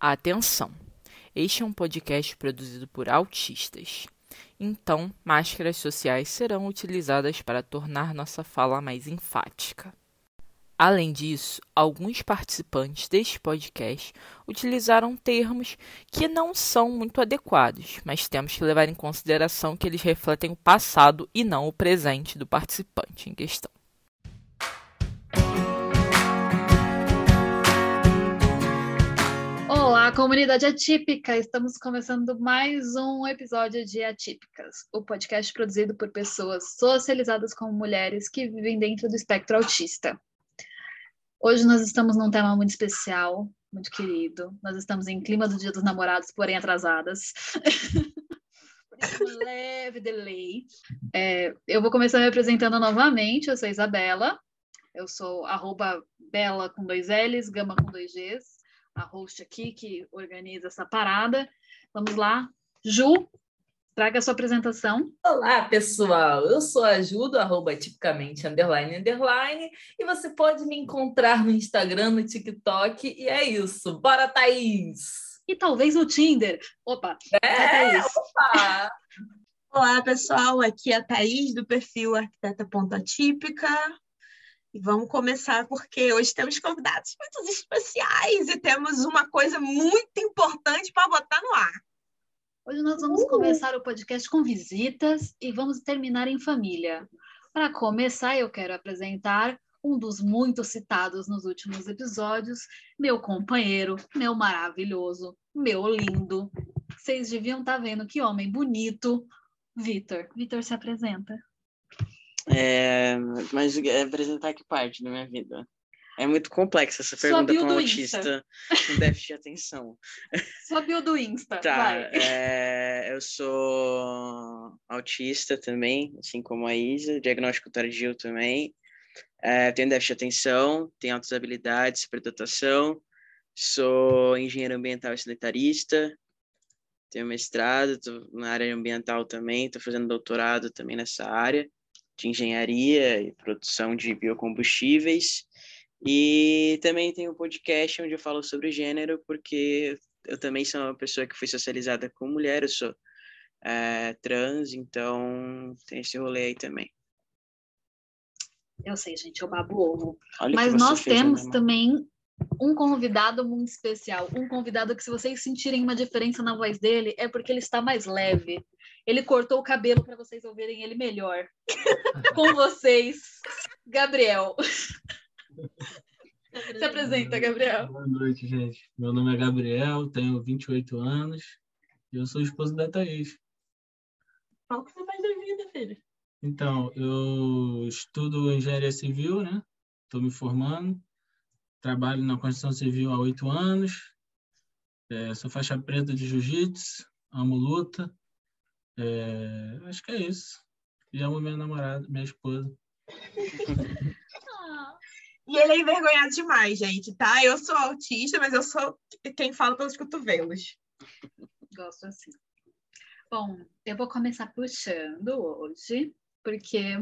Atenção! Este é um podcast produzido por autistas. Então, máscaras sociais serão utilizadas para tornar nossa fala mais enfática. Além disso, alguns participantes deste podcast utilizaram termos que não são muito adequados, mas temos que levar em consideração que eles refletem o passado e não o presente do participante em questão. Olá, comunidade atípica! Estamos começando mais um episódio de Atípicas, o podcast produzido por pessoas socializadas como mulheres que vivem dentro do espectro autista. Hoje nós estamos num tema muito especial, muito querido. Nós estamos em clima do Dia dos Namorados, porém atrasadas. um leve delay. É, eu vou começar me apresentando novamente. Eu sou Isabela. Eu sou arroba Bela com dois L's, Gama com dois G's a host aqui que organiza essa parada. Vamos lá. Ju, traga a sua apresentação. Olá, pessoal. Eu sou a Ju, do arroba tipicamente underline underline, e você pode me encontrar no Instagram, no TikTok, e é isso. Bora, Thaís! E talvez no Tinder. Opa! É, opa! Olá, pessoal. Aqui é a Thaís, do perfil arquiteta.atípica. E vamos começar porque hoje temos convidados muito especiais e temos uma coisa muito importante para botar no ar. Hoje nós vamos uh! começar o podcast com visitas e vamos terminar em família. Para começar, eu quero apresentar um dos muito citados nos últimos episódios, meu companheiro, meu maravilhoso, meu lindo. Vocês deviam estar tá vendo que homem bonito, Vitor. Vitor se apresenta. É, mas é apresentar que parte da minha vida? É muito complexa essa pergunta para um autista com déficit de atenção. Sua bio do Insta, tá, é, eu sou autista também, assim como a Isa, diagnóstico tardio também. É, tenho déficit de atenção, tenho altas habilidades, superdotação, sou engenheiro ambiental e sanitarista, tenho mestrado na área ambiental também, estou fazendo doutorado também nessa área de engenharia e produção de biocombustíveis. E também tem um podcast onde eu falo sobre gênero, porque eu também sou uma pessoa que foi socializada com mulher, eu sou é, trans, então tem esse rolê aí também. Eu sei, gente, eu babo ovo. Olha Mas nós temos também um convidado muito especial. Um convidado que, se vocês sentirem uma diferença na voz dele, é porque ele está mais leve. Ele cortou o cabelo para vocês ouvirem ele melhor. Com vocês, Gabriel. Se apresenta, Gabriel. Boa noite, gente. Meu nome é Gabriel, tenho 28 anos e eu sou esposo da Thaís. Qual que você faz da vida, filho? Então, eu estudo engenharia civil, né? Estou me formando. Trabalho na construção civil há oito anos. É, sou faixa preta de jiu-jitsu, amo luta. É, acho que é isso. E amo minha namorada, minha esposa. E ele é envergonhado demais, gente, tá? Eu sou autista, mas eu sou quem fala pelos cotovelos. Gosto assim. Bom, eu vou começar puxando hoje, porque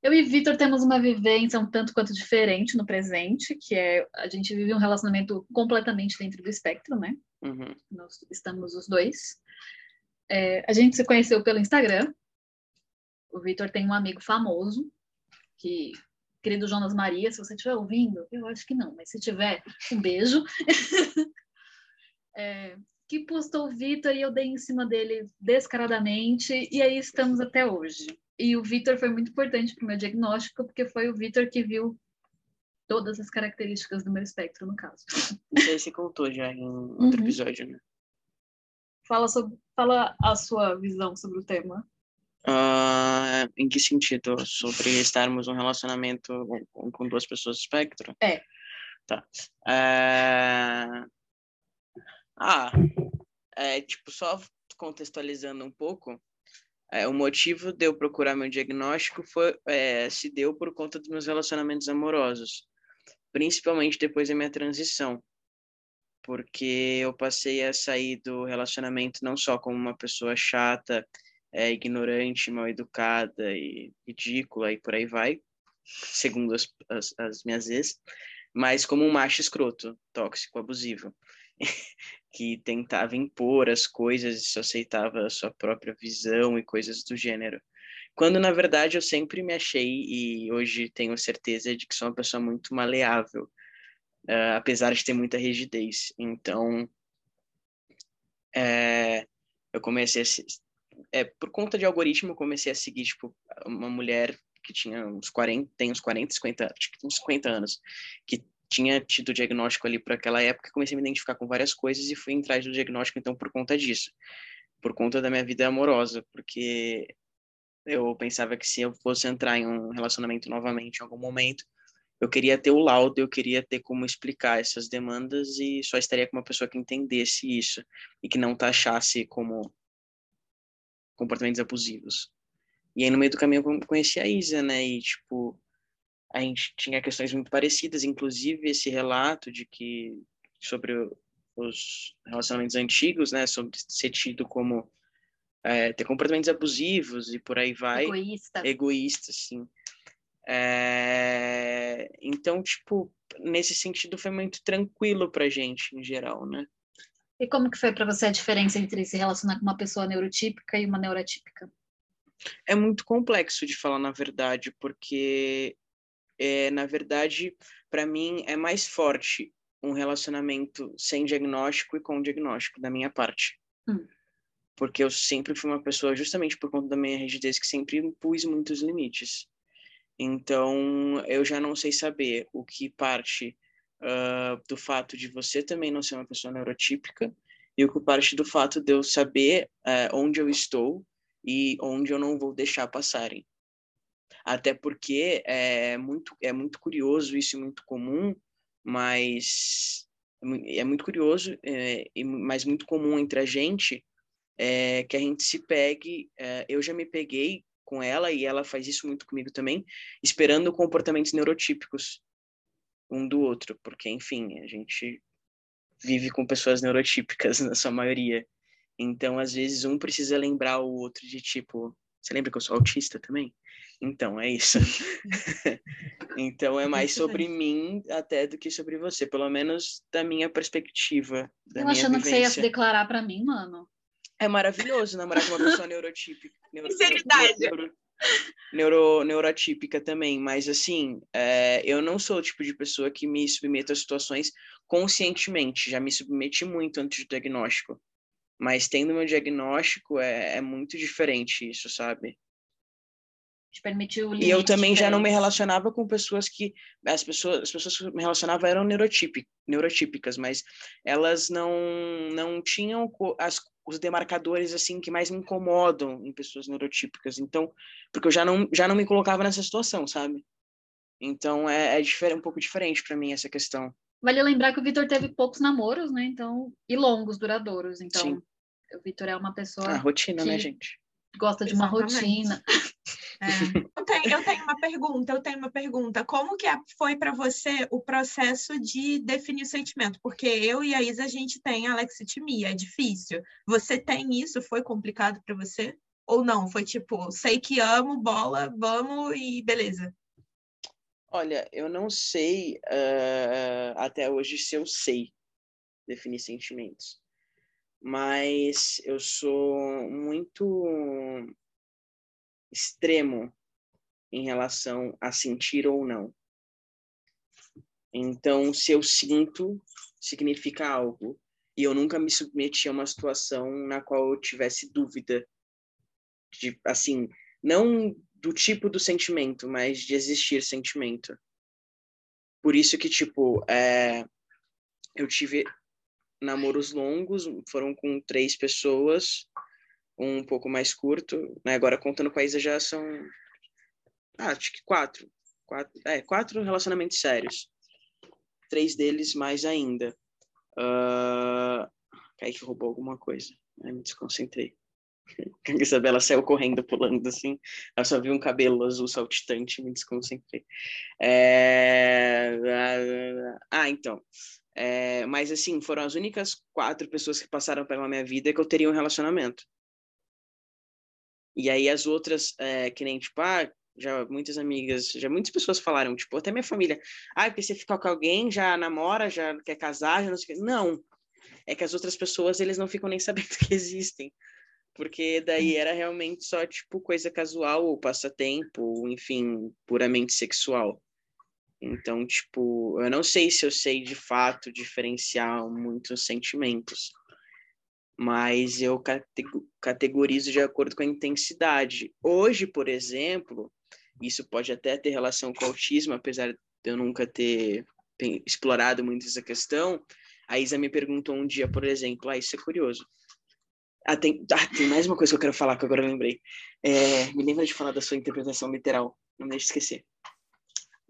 eu e Vitor temos uma vivência um tanto quanto diferente no presente, que é a gente vive um relacionamento completamente dentro do espectro, né? Uhum. Nós estamos os dois. É, a gente se conheceu pelo Instagram. O Vitor tem um amigo famoso, que, querido Jonas Maria, se você estiver ouvindo, eu acho que não, mas se tiver, um beijo. é, que postou o Vitor e eu dei em cima dele descaradamente, e aí estamos até hoje. E o Vitor foi muito importante para o meu diagnóstico, porque foi o Vitor que viu todas as características do meu espectro, no caso. Isso aí você contou já em outro uhum. episódio, né? Fala, sobre, fala a sua visão sobre o tema. Uh, em que sentido? Sobre estarmos um relacionamento com, com duas pessoas do espectro? É. Tá. Uh... Ah, é, tipo, só contextualizando um pouco, é, o motivo de eu procurar meu diagnóstico foi, é, se deu por conta dos meus relacionamentos amorosos, principalmente depois da minha transição porque eu passei a sair do relacionamento não só como uma pessoa chata, é, ignorante, mal educada e ridícula e por aí vai, segundo as, as, as minhas ex, mas como um macho escroto, tóxico, abusivo. que tentava impor as coisas e só aceitava a sua própria visão e coisas do gênero. Quando, na verdade, eu sempre me achei, e hoje tenho certeza de que sou uma pessoa muito maleável, uh, apesar de ter muita rigidez. Então, é, eu comecei a. É, por conta de algoritmo, eu comecei a seguir, tipo, uma mulher que tinha uns 40, tem uns 40, 50, acho que uns 50 anos, que tinha tido diagnóstico ali para aquela época, comecei a me identificar com várias coisas e fui atrás do diagnóstico, então, por conta disso. Por conta da minha vida amorosa, porque eu pensava que se eu fosse entrar em um relacionamento novamente em algum momento, eu queria ter o laudo, eu queria ter como explicar essas demandas e só estaria com uma pessoa que entendesse isso e que não taxasse como comportamentos abusivos. E aí no meio do caminho eu conheci a Isa, né? E tipo, a gente tinha questões muito parecidas, inclusive esse relato de que sobre os relacionamentos antigos, né, sobre ser tido como é, ter comportamentos abusivos e por aí vai. Egoísta. Egoísta, sim. É, então, tipo, nesse sentido foi muito tranquilo pra gente, em geral, né? E como que foi para você a diferença entre se relacionar com uma pessoa neurotípica e uma neurotípica? É muito complexo de falar, na verdade, porque, é, na verdade, para mim é mais forte um relacionamento sem diagnóstico e com diagnóstico, da minha parte. Hum porque eu sempre fui uma pessoa, justamente por conta da minha rigidez, que sempre impus muitos limites. Então, eu já não sei saber o que parte uh, do fato de você também não ser uma pessoa neurotípica e o que parte do fato de eu saber uh, onde eu estou e onde eu não vou deixar passarem. Até porque é muito, é muito curioso isso, muito comum, mas é muito curioso, é, mas muito comum entre a gente é, que a gente se pegue. É, eu já me peguei com ela e ela faz isso muito comigo também, esperando comportamentos neurotípicos um do outro, porque enfim a gente vive com pessoas neurotípicas na sua maioria. Então, às vezes, um precisa lembrar o outro de tipo, você lembra que eu sou autista também? Então, é isso. então, é mais sobre mim até do que sobre você, pelo menos da minha perspectiva. Da eu minha achando vivência. que você ia se declarar para mim, mano. É maravilhoso namorar com uma pessoa neurotípica. Neuro, Sinceridade. Neuro, neuro, neurotípica também, mas assim, é, eu não sou o tipo de pessoa que me submete a situações conscientemente, já me submeti muito antes do diagnóstico. Mas tendo meu diagnóstico, é, é muito diferente isso, sabe? Te permitiu E eu também já não me relacionava com pessoas que as pessoas as pessoas que me relacionava eram neurotípicas, neurotípicas, mas elas não não tinham as os demarcadores assim que mais me incomodam em pessoas neurotípicas. Então, porque eu já não já não me colocava nessa situação, sabe? Então é, é diferente, um pouco diferente para mim essa questão. Vale lembrar que o Vitor teve poucos namoros, né? Então, e longos, duradouros. Então, Sim. o Vitor é uma pessoa A rotina, né, gente? gosta de uma Exatamente. rotina. É. Eu, tenho, eu tenho uma pergunta, eu tenho uma pergunta. Como que foi para você o processo de definir o sentimento? Porque eu e a Isa, a gente tem alexitimia, é difícil. Você tem isso? Foi complicado para você? Ou não? Foi tipo, sei que amo, bola, vamos e beleza. Olha, eu não sei ah, até hoje se eu sei definir sentimentos, mas eu sou muito extremo em relação a sentir ou não. Então, se eu sinto, significa algo. E eu nunca me submeti a uma situação na qual eu tivesse dúvida de, assim, não do tipo do sentimento, mas de existir sentimento. Por isso que, tipo, é, eu tive namoros longos, foram com três pessoas, um pouco mais curto, né? Agora contando com a Isa já são, ah, acho que quatro, quatro, é, quatro relacionamentos sérios. Três deles mais ainda. Uh... Kaique roubou alguma coisa, me desconcentrei. A Isabela saiu correndo, pulando assim. Eu só vi um cabelo azul saltitante me desconcentrei. É... Ah, então. É, mas assim, foram as únicas quatro pessoas que passaram pela minha vida que eu teria um relacionamento. E aí as outras, é, que nem, tipo, ah, já muitas amigas, já muitas pessoas falaram, tipo, até minha família, ah, porque você fica com alguém, já namora, já quer casar, já não sei o quê. Não, é que as outras pessoas eles não ficam nem sabendo que existem. Porque daí era realmente só tipo coisa casual ou passatempo, ou, enfim, puramente sexual. Então, tipo, eu não sei se eu sei de fato diferenciar muitos sentimentos, mas eu categorizo de acordo com a intensidade. Hoje, por exemplo, isso pode até ter relação com o autismo, apesar de eu nunca ter explorado muito essa questão. A Isa me perguntou um dia, por exemplo, ah, isso é curioso. Ah, tem, ah, tem mais uma coisa que eu quero falar que agora eu lembrei. É, me lembra de falar da sua interpretação literal, não me deixe esquecer.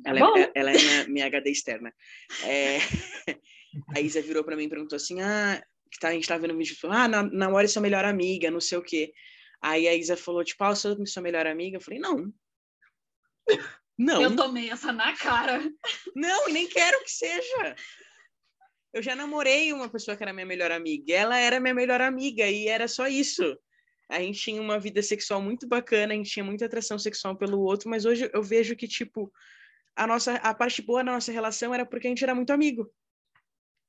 Ela é, ela é minha, minha HD externa. É, a Isa virou para mim e perguntou assim: ah, que tá, a gente tá vendo um vídeo, ah, na, namore sua melhor amiga, não sei o quê. Aí a Isa falou, tipo, ah, eu sou sua melhor amiga? Eu falei, não. Não. Eu tomei essa na cara. Não, e nem quero que seja. Eu já namorei uma pessoa que era minha melhor amiga. Ela era minha melhor amiga e era só isso. A gente tinha uma vida sexual muito bacana, a gente tinha muita atração sexual pelo outro, mas hoje eu vejo que, tipo, a nossa a parte boa da nossa relação era porque a gente era muito amigo.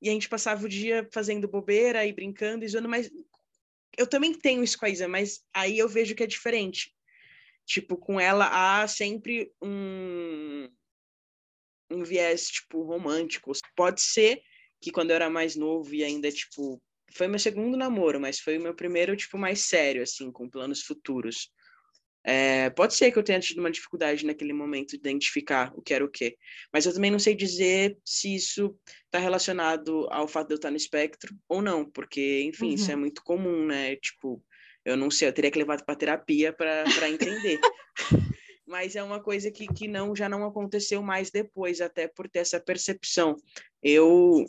E a gente passava o dia fazendo bobeira e brincando e zoando, mas eu também tenho isso com a Isa, mas aí eu vejo que é diferente. Tipo, com ela há sempre um, um viés, tipo, romântico. Pode ser que quando eu era mais novo e ainda, tipo, foi meu segundo namoro, mas foi o meu primeiro, tipo, mais sério, assim, com planos futuros. É, pode ser que eu tenha tido uma dificuldade naquele momento de identificar o que era o quê, mas eu também não sei dizer se isso está relacionado ao fato de eu estar no espectro ou não, porque, enfim, uhum. isso é uhum. muito comum, né? Tipo, eu não sei, eu teria que levar para terapia para entender. mas é uma coisa que, que não já não aconteceu mais depois, até por ter essa percepção. Eu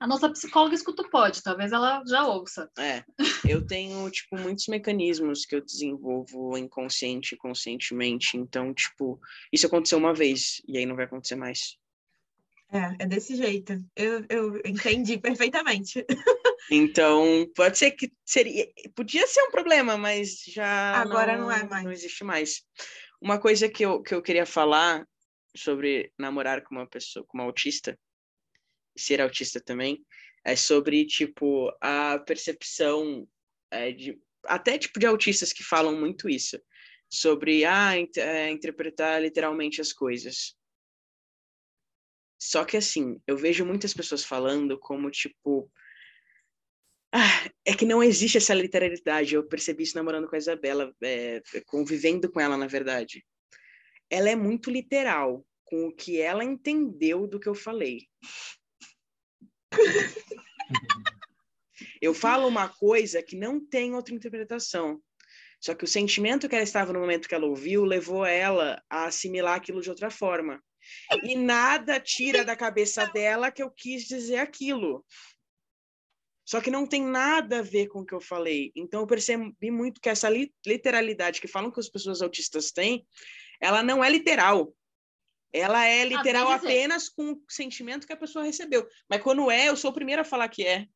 a nossa psicóloga escuta o pod, talvez ela já ouça. É, eu tenho, tipo, muitos mecanismos que eu desenvolvo inconsciente e conscientemente. Então, tipo, isso aconteceu uma vez e aí não vai acontecer mais. É, é desse jeito. Eu, eu entendi perfeitamente. Então, pode ser que seria. Podia ser um problema, mas já. Agora não, não é mais. Não existe mais. Uma coisa que eu, que eu queria falar sobre namorar com uma pessoa, com uma autista, ser autista também, é sobre, tipo, a percepção é, de, até, tipo, de autistas que falam muito isso, sobre, ah, é, interpretar literalmente as coisas. Só que, assim, eu vejo muitas pessoas falando como, tipo, ah, é que não existe essa literalidade. Eu percebi isso namorando com a Isabela, é, convivendo com ela, na verdade. Ela é muito literal com o que ela entendeu do que eu falei. Eu falo uma coisa que não tem outra interpretação. Só que o sentimento que ela estava no momento que ela ouviu levou ela a assimilar aquilo de outra forma. E nada tira da cabeça dela que eu quis dizer aquilo. Só que não tem nada a ver com o que eu falei. Então eu percebi muito que essa literalidade que falam que as pessoas autistas têm, ela não é literal. Ela é literal apenas com o sentimento que a pessoa recebeu. Mas quando é, eu sou o primeiro a falar que é.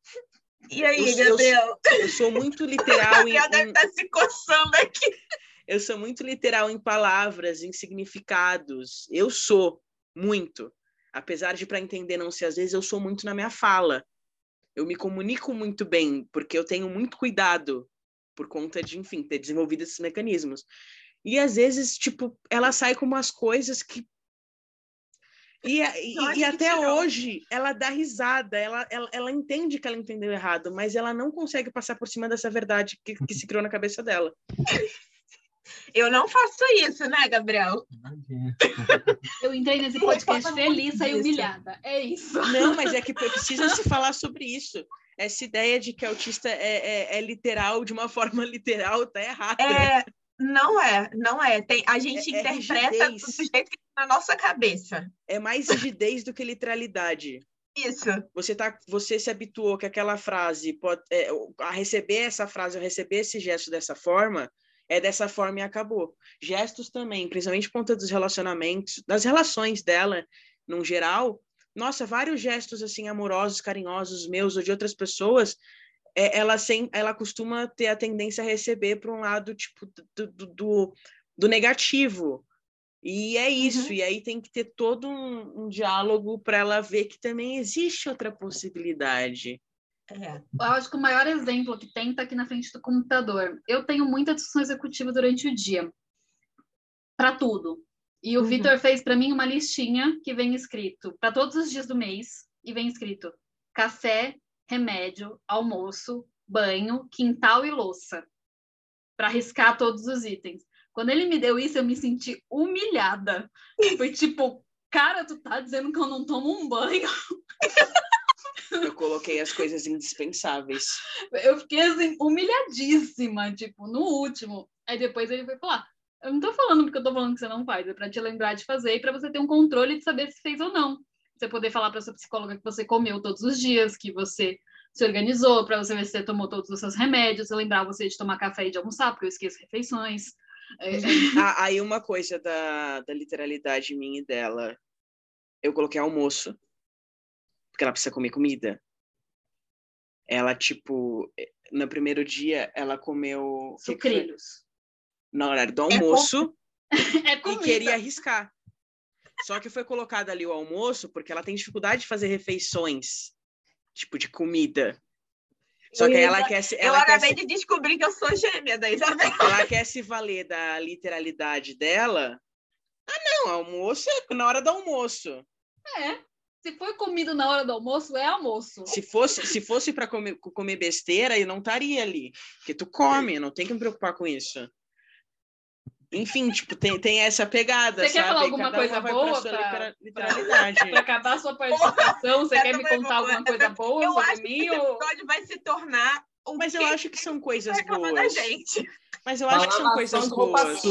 E aí, eu, Gabriel? Eu, eu, sou muito literal em. deve estar tá se coçando aqui. Eu sou muito literal em palavras, em significados. Eu sou muito. Apesar de, para entender, não ser às vezes, eu sou muito na minha fala. Eu me comunico muito bem, porque eu tenho muito cuidado por conta de, enfim, ter desenvolvido esses mecanismos. E às vezes, tipo, ela sai com umas coisas que e, e, e até hoje ela dá risada, ela, ela, ela entende que ela entendeu errado, mas ela não consegue passar por cima dessa verdade que, que se criou na cabeça dela. Eu não faço isso, né, Gabriel? Eu entrei nesse podcast feliz e humilhada. É isso. Não, mas é que precisa se falar sobre isso. Essa ideia de que autista é, é, é literal, de uma forma literal, tá errada. É, não é, não é. Tem, a gente é, é interpreta do jeito que na nossa cabeça. É mais rigidez do que literalidade. Isso. Você tá, você se habituou que aquela frase pode, é, a receber essa frase, a receber esse gesto dessa forma, é dessa forma e acabou. Gestos também, principalmente por conta dos relacionamentos, das relações dela, no geral. Nossa, vários gestos assim amorosos, carinhosos meus ou de outras pessoas é, ela, sem, ela costuma ter a tendência a receber para um lado tipo do, do, do, do, negativo. E é isso, uhum. e aí tem que ter todo um, um diálogo para ela ver que também existe outra possibilidade. É. Eu acho que o maior exemplo que tem tá aqui na frente do computador. Eu tenho muita discussão executiva durante o dia. Para tudo. E o Uhum. Vitor fez para mim uma listinha que vem escrito para todos os dias do mês e vem escrito café, remédio, almoço, banho, quintal e louça. Para riscar todos os itens. Quando ele me deu isso, eu me senti humilhada. Foi tipo, cara, tu tá dizendo que eu não tomo um banho? Eu coloquei as coisas indispensáveis. Eu fiquei assim, humilhadíssima, tipo, no último. Aí depois ele foi falar: Eu não tô falando porque eu tô falando que você não faz, é pra te lembrar de fazer e pra você ter um controle de saber se fez ou não. Você poder falar pra sua psicóloga que você comeu todos os dias, que você se organizou, pra você ver se você tomou todos os seus remédios, eu lembrar você de tomar café e de almoçar, porque eu esqueço refeições. É, Ah, aí uma coisa da, da literalidade minha e dela. Eu coloquei almoço. Porque ela precisa comer comida. Ela, tipo, no primeiro dia, ela comeu. sucrilhos. Na horário do É almoço. É e comida. queria arriscar. Só que foi colocado ali o almoço porque ela tem dificuldade de fazer refeições, tipo de comida. Só que ela quer se, Eu ela quer acabei se, de descobrir que eu sou gêmea da Isabel. ela quer se valer da literalidade dela. Ah, não, almoço é na hora do almoço. Se foi comido na hora do almoço, é almoço. Se fosse, se fosse para comer, comer besteira, eu não estaria ali. Porque tu come, não tem que me preocupar com isso. Enfim, tipo, tem, tem essa pegada, Você quer sabe? falar alguma Cada coisa boa litera-. Para acabar a sua participação, você quer me contar alguma coisa boa Eu sobre acho que mim? Ou... episódio vai se tornar um Mas eu acho que são coisas boas. gente. Mas eu acho que são coisas boas.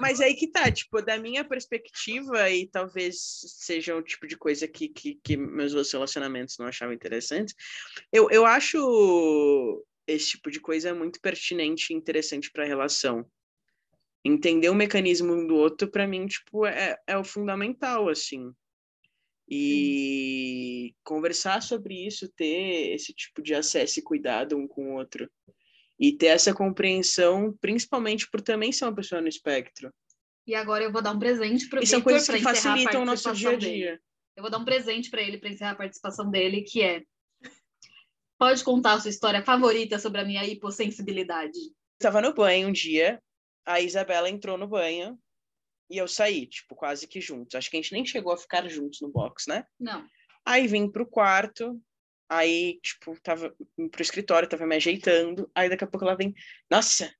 Mas aí que tá, tipo, da minha perspectiva, e talvez seja o tipo de coisa que, que, que meus relacionamentos não achavam interessantes, eu, eu acho esse tipo de coisa muito pertinente e interessante para a relação. Entender o mecanismo um do outro, para mim, tipo, é, é o fundamental, assim. E conversar sobre isso, ter esse tipo de acesso e cuidado um com o outro. E ter essa compreensão, principalmente por também ser uma pessoa no espectro. E agora eu vou dar um presente para o E são Victor coisas que facilitam o nosso dia a participação dele. dia. Eu vou dar um presente para ele para encerrar a participação dele, que é Pode contar a sua história favorita sobre a minha hipossensibilidade. Estava no banho um dia, a Isabela entrou no banho e eu saí, tipo, quase que juntos. Acho que a gente nem chegou a ficar juntos no box, né? Não. Aí vim pro quarto, aí, tipo, tava pro escritório, tava me ajeitando. Aí daqui a pouco ela vem, nossa,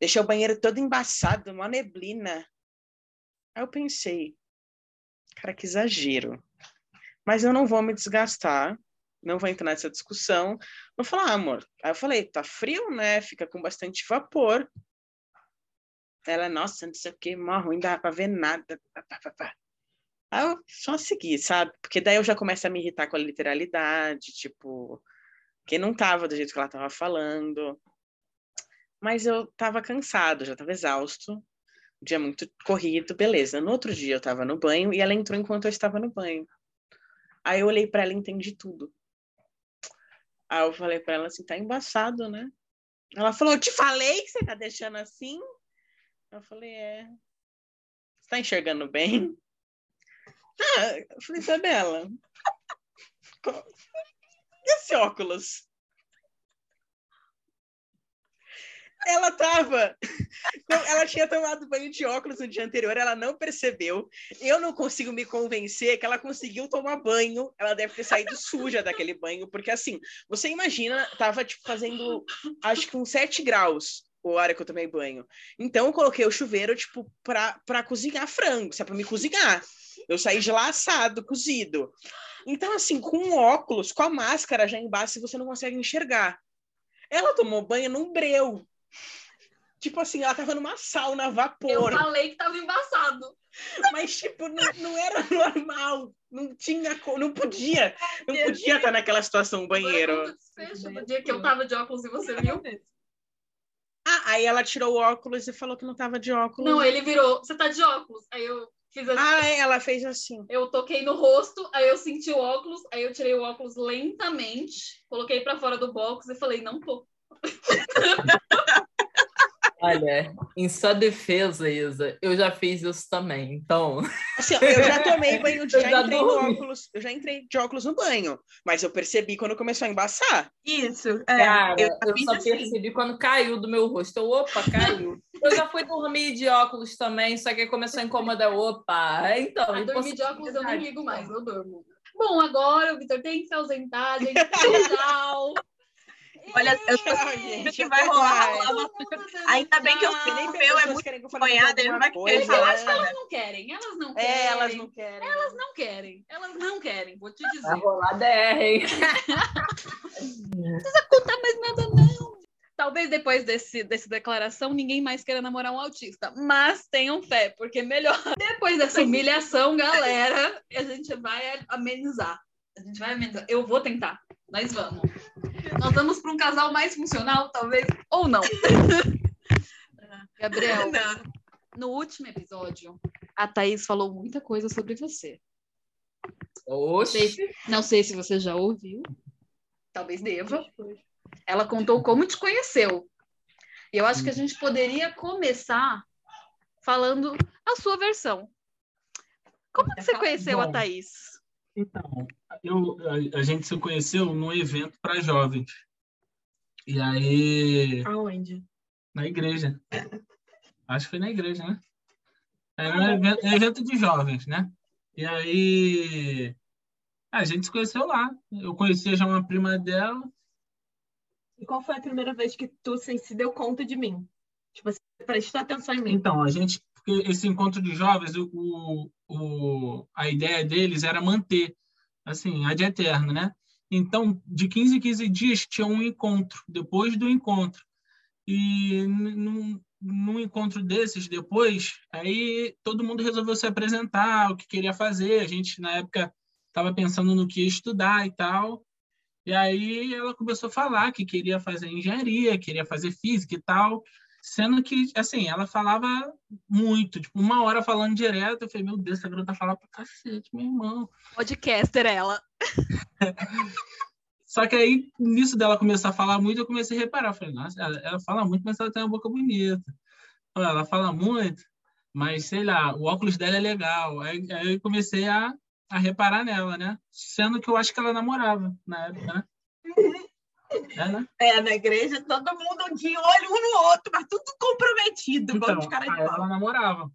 deixou o banheiro todo embaçado, uma neblina. Aí eu pensei, cara, que exagero. Mas eu não vou me desgastar, não vou entrar nessa discussão. Vou falar, ah, amor. Aí eu falei, tá frio, né? Fica com bastante vapor. Ela, nossa, não sei o que, mó ruim, dá pra ver nada. Pá, pá, pá. Aí eu só segui, sabe? Porque daí eu já começo a me irritar com a literalidade, tipo, que não tava do jeito que ela tava falando. Mas eu tava cansado, já tava exausto. Dia muito corrido, beleza. No outro dia eu tava no banho e ela entrou enquanto eu estava no banho. Aí eu olhei para ela e entendi tudo. Aí eu falei para ela assim, tá embaçado, né? Ela falou, eu te falei que você tá deixando assim. Eu falei, é. Você tá enxergando bem? Ah, eu falei, Isabela. E esse óculos? Ela tava. Ela tinha tomado banho de óculos no dia anterior, ela não percebeu. Eu não consigo me convencer que ela conseguiu tomar banho. Ela deve ter saído suja daquele banho, porque assim, você imagina, tava tipo fazendo acho que uns 7 graus a hora que eu tomei banho. Então eu coloquei o chuveiro, tipo, pra, pra cozinhar frango, se é pra me cozinhar. Eu saí de lá assado, cozido. Então, assim, com o óculos, com a máscara já embaixo, você não consegue enxergar. Ela tomou banho num breu. Tipo assim, ela tava numa sauna a Eu vapor. falei que tava embaçado. Mas, tipo, não, não era normal. Não tinha, não podia. Não podia estar naquela situação o banheiro. O do dia que eu tava de óculos e você viu. Aí ela tirou o óculos e falou que não tava de óculos. Não, ele virou, você tá de óculos. Aí eu fiz assim. Ah, é, ela fez assim. Eu toquei no rosto, aí eu senti o óculos, aí eu tirei o óculos lentamente, coloquei pra fora do box e falei, não tô. Olha, em sua defesa, Isa, eu já fiz isso também, então. Assim, eu já tomei banho de Eu já, já entrei no óculos. Eu já entrei de óculos no banho, mas eu percebi quando começou a embaçar. Isso, é. Cara, eu, eu, só assim. percebi quando caiu do meu rosto. Eu, opa, caiu. Eu já fui dormir de óculos também, só que começou a incomodar. Opa, então. A dormir de óculos eu nem ligo mais, eu durmo. Bom, agora o Vitor tem que se ausentar, gente. Tchau. Olha, eu tô gente, que vai rolar. uma- Ainda bem que eu Porque nem o meu é muito querem que eu fale banhada, ele não vai querer falar né? Elas não querem, elas não querem. É, elas não querem. Elas não querem, elas não querem, vou te dizer. Vai rolar DR, hein? contar mais nada, não. Talvez depois desse, dessa declaração ninguém mais queira namorar um autista, mas tenham fé, porque melhor. Depois dessa humilhação, galera, a gente vai amenizar. A gente vai amenizar. Eu vou tentar. Nós vamos. Nós vamos para um casal mais funcional, talvez, ou não. Gabriel, Não. no último episódio, a Thaís falou muita coisa sobre você. Oxi. Não sei se você já ouviu. Talvez deva. Ela contou como te conheceu. E eu acho que a gente poderia começar falando a sua versão. Como que você conheceu a. Thaís? Então, eu, a, a gente se conheceu num evento para jovens. E aí, Aonde? na igreja. Acho que foi na igreja, né? Era um evento, evento de jovens, né? E aí, a gente se conheceu lá. Eu conhecia já uma prima dela. E qual foi a primeira vez que tu assim, se deu conta de mim? Tipo, você prestou atenção em mim. Então, a gente, porque esse encontro de jovens, o, o, a ideia deles era manter, assim, ad eterno, né? Então, de 15 em 15 dias tinha um encontro, depois do encontro. E num, num encontro desses, depois, aí todo mundo resolveu se apresentar, o que queria fazer. A gente, na época, estava pensando no que ia estudar e tal. E aí ela começou a falar que queria fazer engenharia, queria fazer física e tal. Sendo que, assim, ela falava muito, tipo, uma hora falando direto. Eu falei, meu Deus, essa garota fala pra cacete, meu irmão. Podcaster ela. Só que aí, nisso dela começar a falar muito, eu comecei a reparar. Eu falei, nossa, ela, ela fala muito, mas ela tem uma boca bonita. Ela fala muito, mas sei lá, o óculos dela é legal. Aí, aí eu comecei a, a reparar nela, né? Sendo que eu acho que ela namorava na época, né? É, né? É, na igreja, todo mundo de olho um no outro, mas tudo comprometido, Então, de cara de ela namorava.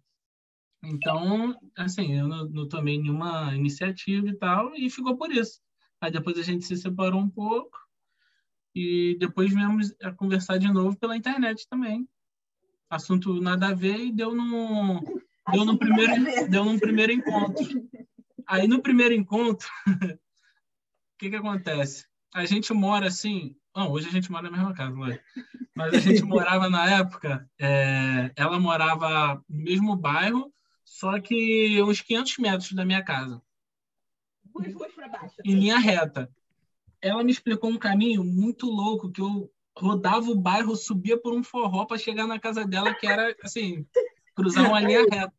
Então, assim, eu não, não tomei nenhuma iniciativa e tal, e ficou por isso. Aí depois a gente se separou um pouco, e depois viemos a conversar de novo pela internet também. Assunto nada a ver, e deu no, deu no, primeiro, deu num primeiro encontro. Aí no primeiro encontro, o que que acontece? A gente mora assim, não, hoje a gente mora na mesma casa, lógico. mas a gente morava na época, é, ela morava no mesmo bairro, só que uns 500 metros da minha casa, Duas ruas pra baixo. em linha reta. Ela me explicou um caminho muito louco que eu rodava o bairro, subia por um forró para chegar na casa dela, que era assim, cruzar uma linha reta.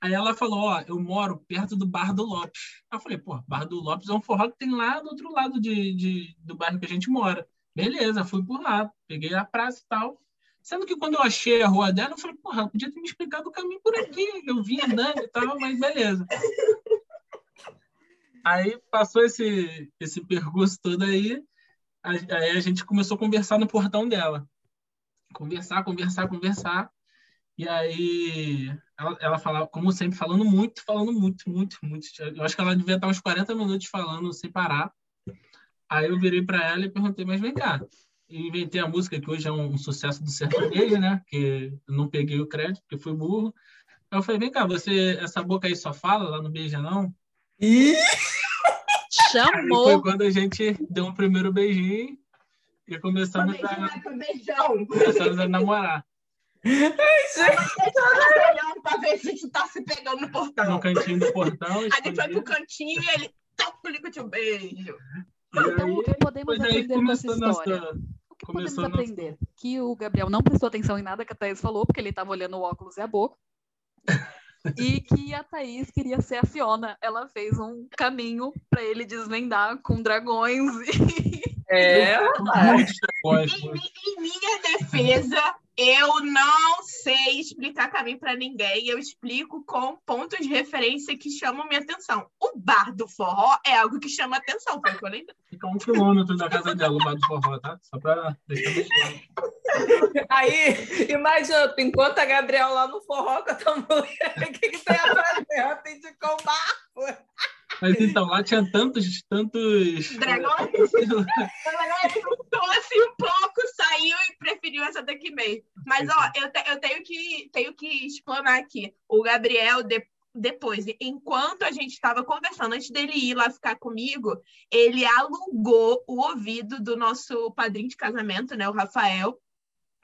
Aí ela falou, ó, eu moro perto do Bar do Lopes. Eu falei, pô, Bar do Lopes é um forró que tem lá do outro lado de, de- do bairro que a gente mora. Beleza, fui por lá, peguei a praça e tal. Sendo que quando eu achei a rua dela, eu falei, porra, podia ter me explicado o caminho por aqui. Eu vim andando e tal, mas beleza. Aí passou esse, esse percurso todo aí, aí a gente começou a conversar no portão dela. Conversar, conversar, conversar. E aí ela, ela falava, como sempre, falando muito, falando muito, muito, muito. Eu acho que ela devia estar uns 40 minutos falando sem parar. Aí eu virei para ela e perguntei, mas vem cá. E inventei a música que hoje é um, sucesso do sertanejo, né? Que eu não peguei o crédito, porque fui burro. Aí eu falei, vem cá, você, essa boca aí só fala, lá no beija não? Ih! Aí foi Chamou. quando a gente deu um primeiro beijinho e começamos a, começamos a namorar. Olhando pra ver se a gente tá se pegando no portão. No cantinho do portão. A gente foi escondido. pro cantinho e ele toca o líquido um beijo. E Então, o que podemos aí aprender com essa história? nossa... O que começou podemos nossa- aprender? Que o Gabriel não prestou atenção em nada que a Thaís falou, porque ele estava olhando o óculos e a boca. e que a Thaís queria ser a Fiona. Ela fez um caminho para ele desvendar com dragões. É, Muitos dragões. Em, em minha defesa, Eu não sei explicar caminho para ninguém. Eu explico com pontos de referência que chamam minha atenção. O bar do forró é algo que chama atenção, foi o que eu lembrei. Fica um quilômetro da casa dela, o bar do forró, tá? Só pra deixar bem claro. Aí, imagina, encontra a Gabriel lá no forró com a tua mulher, o que, que tu ia fazer? Te indicou o barco. Mas então, lá tinha tantos, tantos. Dragões. Juntou assim um pouco, saiu e preferiu essa daqui mesmo. Mas, ó, eu, te- eu tenho, que, tenho que explanar aqui. O Gabriel, de- depois, enquanto a gente estava conversando, antes dele ir lá ficar comigo, ele alugou o ouvido do nosso padrinho de casamento, né, o Rafael,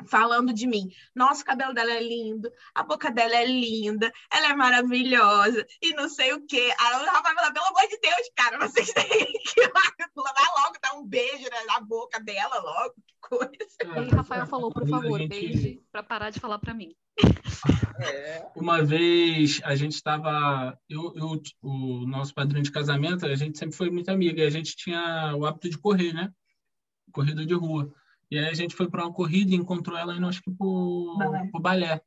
falando de mim. Nossa, o cabelo dela é lindo, a boca dela é linda, ela é maravilhosa, e não sei o quê. Aí o Rafael falou, pelo amor de Deus, cara, vocês têm que lá, logo dar um beijo né, na boca dela logo, que coisa. E aí, Rafael falou, por favor, gente- beije pra parar de falar pra mim. É. Uma vez a gente estava. Eu, eu, o nosso padrinho de casamento, a gente sempre foi muito amigo, e a gente tinha o hábito de correr, né? Corrida de rua. E aí a gente foi para uma corrida e encontrou ela indo, acho que pro, Balé. pro balé.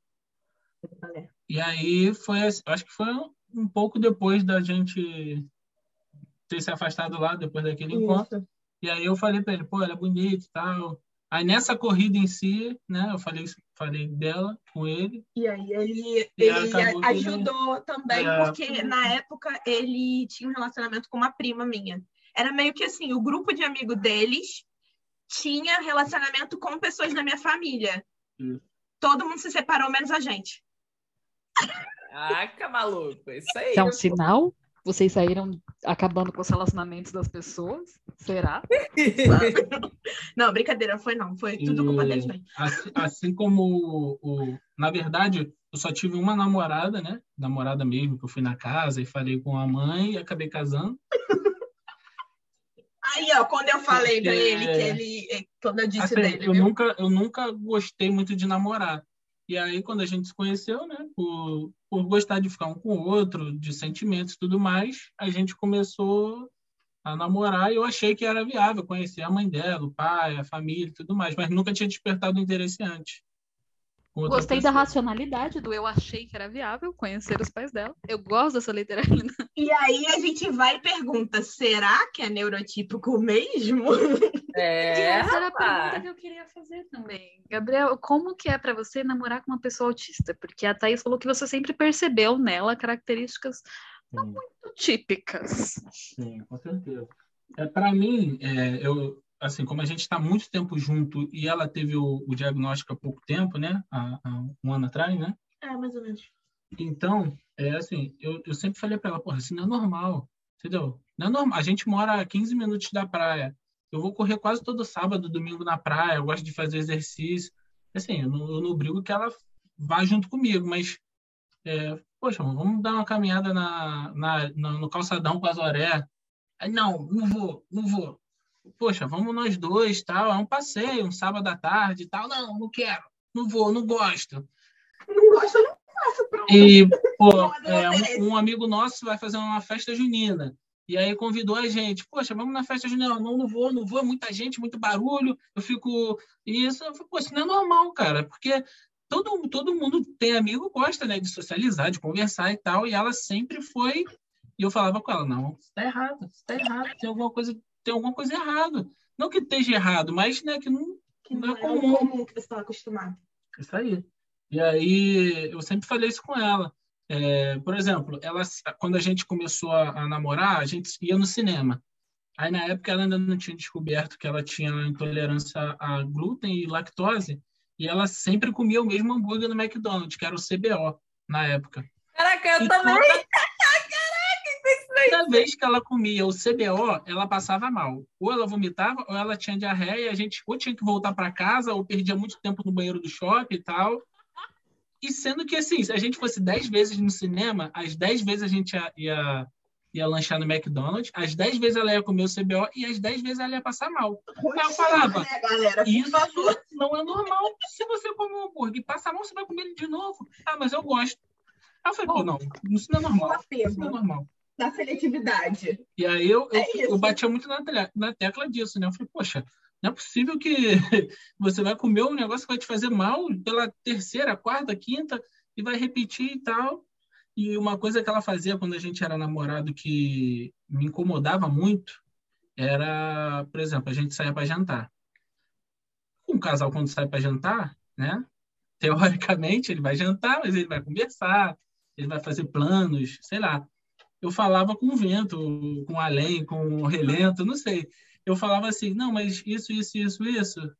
E aí foi, acho que foi um pouco depois da gente ter se afastado lá, depois daquele encontro. Isso. E aí eu falei para ele, pô, ela é bonita e tal. Aí nessa corrida em si, né, eu falei, falei dela com ele. E aí ele, E ele que ele- ajudou também, É. porque na época ele tinha um relacionamento com uma prima minha. Era meio que assim, o grupo de amigo deles tinha relacionamento com pessoas da minha família. Isso. Todo mundo se separou, menos a gente. Caraca, maluco, isso aí. Isso é um sinal? Vocês saíram acabando com os relacionamentos das pessoas? Será? Não, brincadeira, foi não. Foi tudo E culpa deles mesmo. Assim, assim como o, o- na verdade, eu só tive uma namorada, né? Namorada mesmo, que eu fui na casa e falei com a mãe e acabei casando. Aí, ó, quando eu falei pra É. ele que ele. Quando eu disse Assim, dele, eu viu? nunca, eu nunca gostei muito de namorar. E aí, quando a gente se conheceu, né? Por, por gostar de ficar um com o outro, de sentimentos e tudo mais, a gente começou a namorar e eu achei que era viável conhecer a mãe dela, o pai, a família e tudo mais, mas nunca tinha despertado interesse antes. Gostei da pessoa. racionalidade do eu achei que era viável conhecer os pais dela. Eu gosto dessa literalidade. E aí a gente vai e pergunta: será que é neurotípico mesmo? É, Essa era a pergunta que eu queria fazer também. Gabriel, como que é pra você namorar com uma pessoa autista? Porque a Thaís falou que você sempre percebeu nela características Sim. muito típicas. Sim, com certeza. É, para mim, é, eu, assim, como a gente está muito tempo junto e ela teve o, o diagnóstico há pouco tempo, né? Há, há um ano atrás, né? É, mais ou menos. Então, é assim, eu, eu sempre falei para ela, porra, isso não é normal, entendeu? Não é normal. A gente mora a 15 minutos da praia. Eu vou correr quase todo sábado, domingo na praia, eu gosto de fazer exercício. Assim, eu não, eu não brigo que ela vá junto comigo, mas, é, poxa, vamos dar uma caminhada na, na, na- no calçadão com a Zoré. Aí, não, não vou, não vou. Poxa, vamos nós dois, tal, é um passeio, um sábado à tarde e tal. Não, não quero, não vou, não gosto. Não gosto, eu não faço, pronto. E, pô, é, um, um amigo nosso vai fazer uma festa junina. E aí convidou a gente. Poxa, vamos na festa junina. Não, não vou, não vou. Muita gente, muito barulho. Eu fico... Isso, eu fico, pô, isso não é normal, cara. Porque todo, todo mundo tem amigo, gosta, né? De socializar, de conversar e tal. E ela sempre foi... E eu falava com ela, não, isso tá errado. Isso tá errado. Tem alguma coisa, tem alguma coisa errada. Não que esteja errado, mas, né, que não, Que não não é é comum. comum que você estava acostumado. Isso aí. E aí, eu sempre falei isso com ela. É, por exemplo, ela, quando a gente começou a, a namorar, a gente ia no cinema. Aí, na época, ela ainda não tinha descoberto que ela tinha intolerância a glúten e lactose. E ela sempre comia o mesmo hambúrguer no McDonald's, que era o CBO, na época. Caraca, eu E também. Toda vez que ela comia o CBO, ela passava mal. Ou ela vomitava, ou ela tinha diarreia, e a gente ou tinha que voltar para casa, ou perdia muito tempo no banheiro do shopping e tal. E sendo que, assim, se a gente fosse 10 vezes no cinema, as 10 vezes a gente ia, ia, ia lanchar no McDonald's, as 10 vezes ela ia comer o CBO e as 10 vezes ela ia passar mal. Aí eu falava, né, galera? Isso favor. não é normal. Se você come um hambúrguer e passa mal, você vai comer ele de novo. Ah, mas eu gosto. Aí eu falei, pô, não, isso não é normal. Isso não é normal. Da seletividade. E aí eu, eu, É eu batia muito na, na tecla disso, né? Eu falei, poxa, Não é possível que você vai comer um negócio que vai te fazer mal pela terceira, quarta, quinta e vai repetir e tal. E uma coisa que ela fazia quando a gente era namorado que me incomodava muito era, por exemplo, a gente saía para jantar. Um casal, quando sai para jantar, né? Teoricamente, ele vai jantar, mas ele vai conversar, ele vai fazer planos, sei lá. Eu falava com o vento, com além, com o relento, não sei. Eu falava assim, não, mas isso, isso, isso, isso.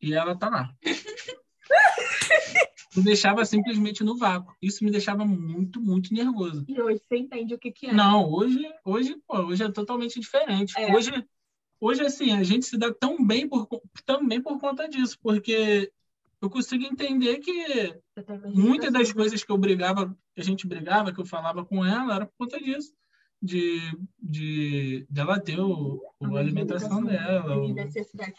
E ela tá lá. me deixava simplesmente no vácuo. Isso me deixava muito, muito nervoso. E hoje você entende o que, que é? Não, hoje, hoje, pô, hoje é totalmente diferente. É. Hoje, hoje, assim, a gente se dá tão bem por, também por conta disso, porque eu consigo entender que muitas das assim, coisas que eu brigava, que a gente brigava, que eu falava com ela, era por conta disso. De, de dela ter o, o- a alimentação dela, o- e as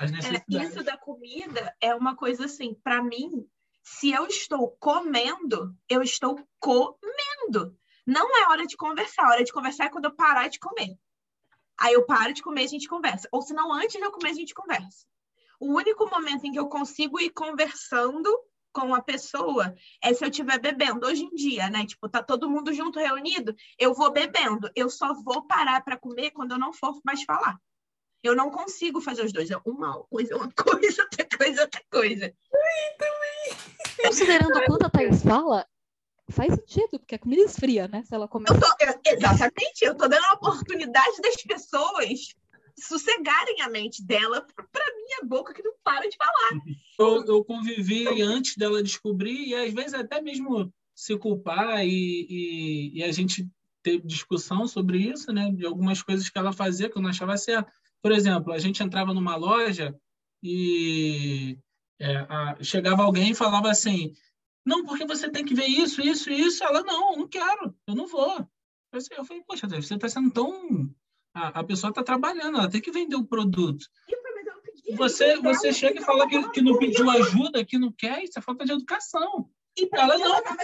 É, necessidades. isso da comida é uma coisa assim, para mim, se eu estou comendo, eu estou comendo. Não é hora de conversar, a hora de conversar é quando eu parar de comer. Aí eu paro de comer, a gente conversa. Ou se não, antes de eu comer, a gente conversa. O único momento em que eu consigo ir conversando com a pessoa é se eu estiver bebendo. Hoje em dia, né? Tipo, tá todo mundo junto, reunido, eu vou bebendo. Eu só vou parar para comer quando eu não for mais falar. Eu não consigo fazer os dois. É uma coisa, uma coisa, outra coisa, outra coisa. Considerando quanto a Thaís fala, faz sentido, porque a comida esfria, né? Se ela começa. Eu tô, eu- exatamente, eu tô dando a oportunidade das pessoas sossegarem a mente dela para minha boca que não para de falar. eu, eu convivi antes dela descobrir e às vezes até mesmo se culpar e, e, e a gente ter discussão sobre isso, né? De algumas coisas que ela fazia que eu não achava certo. Por exemplo, a gente entrava numa loja e é, a- chegava alguém e falava assim: não, porque você tem que ver isso, isso, isso. Ela, não, não quero, eu não vou. Eu falei, poxa, você está sendo tão. A, a pessoa está trabalhando, ela tem que vender o produto. Você, você chega e fala que, que não pediu ajuda, que não quer, isso é falta de educação. E Ela não. tá,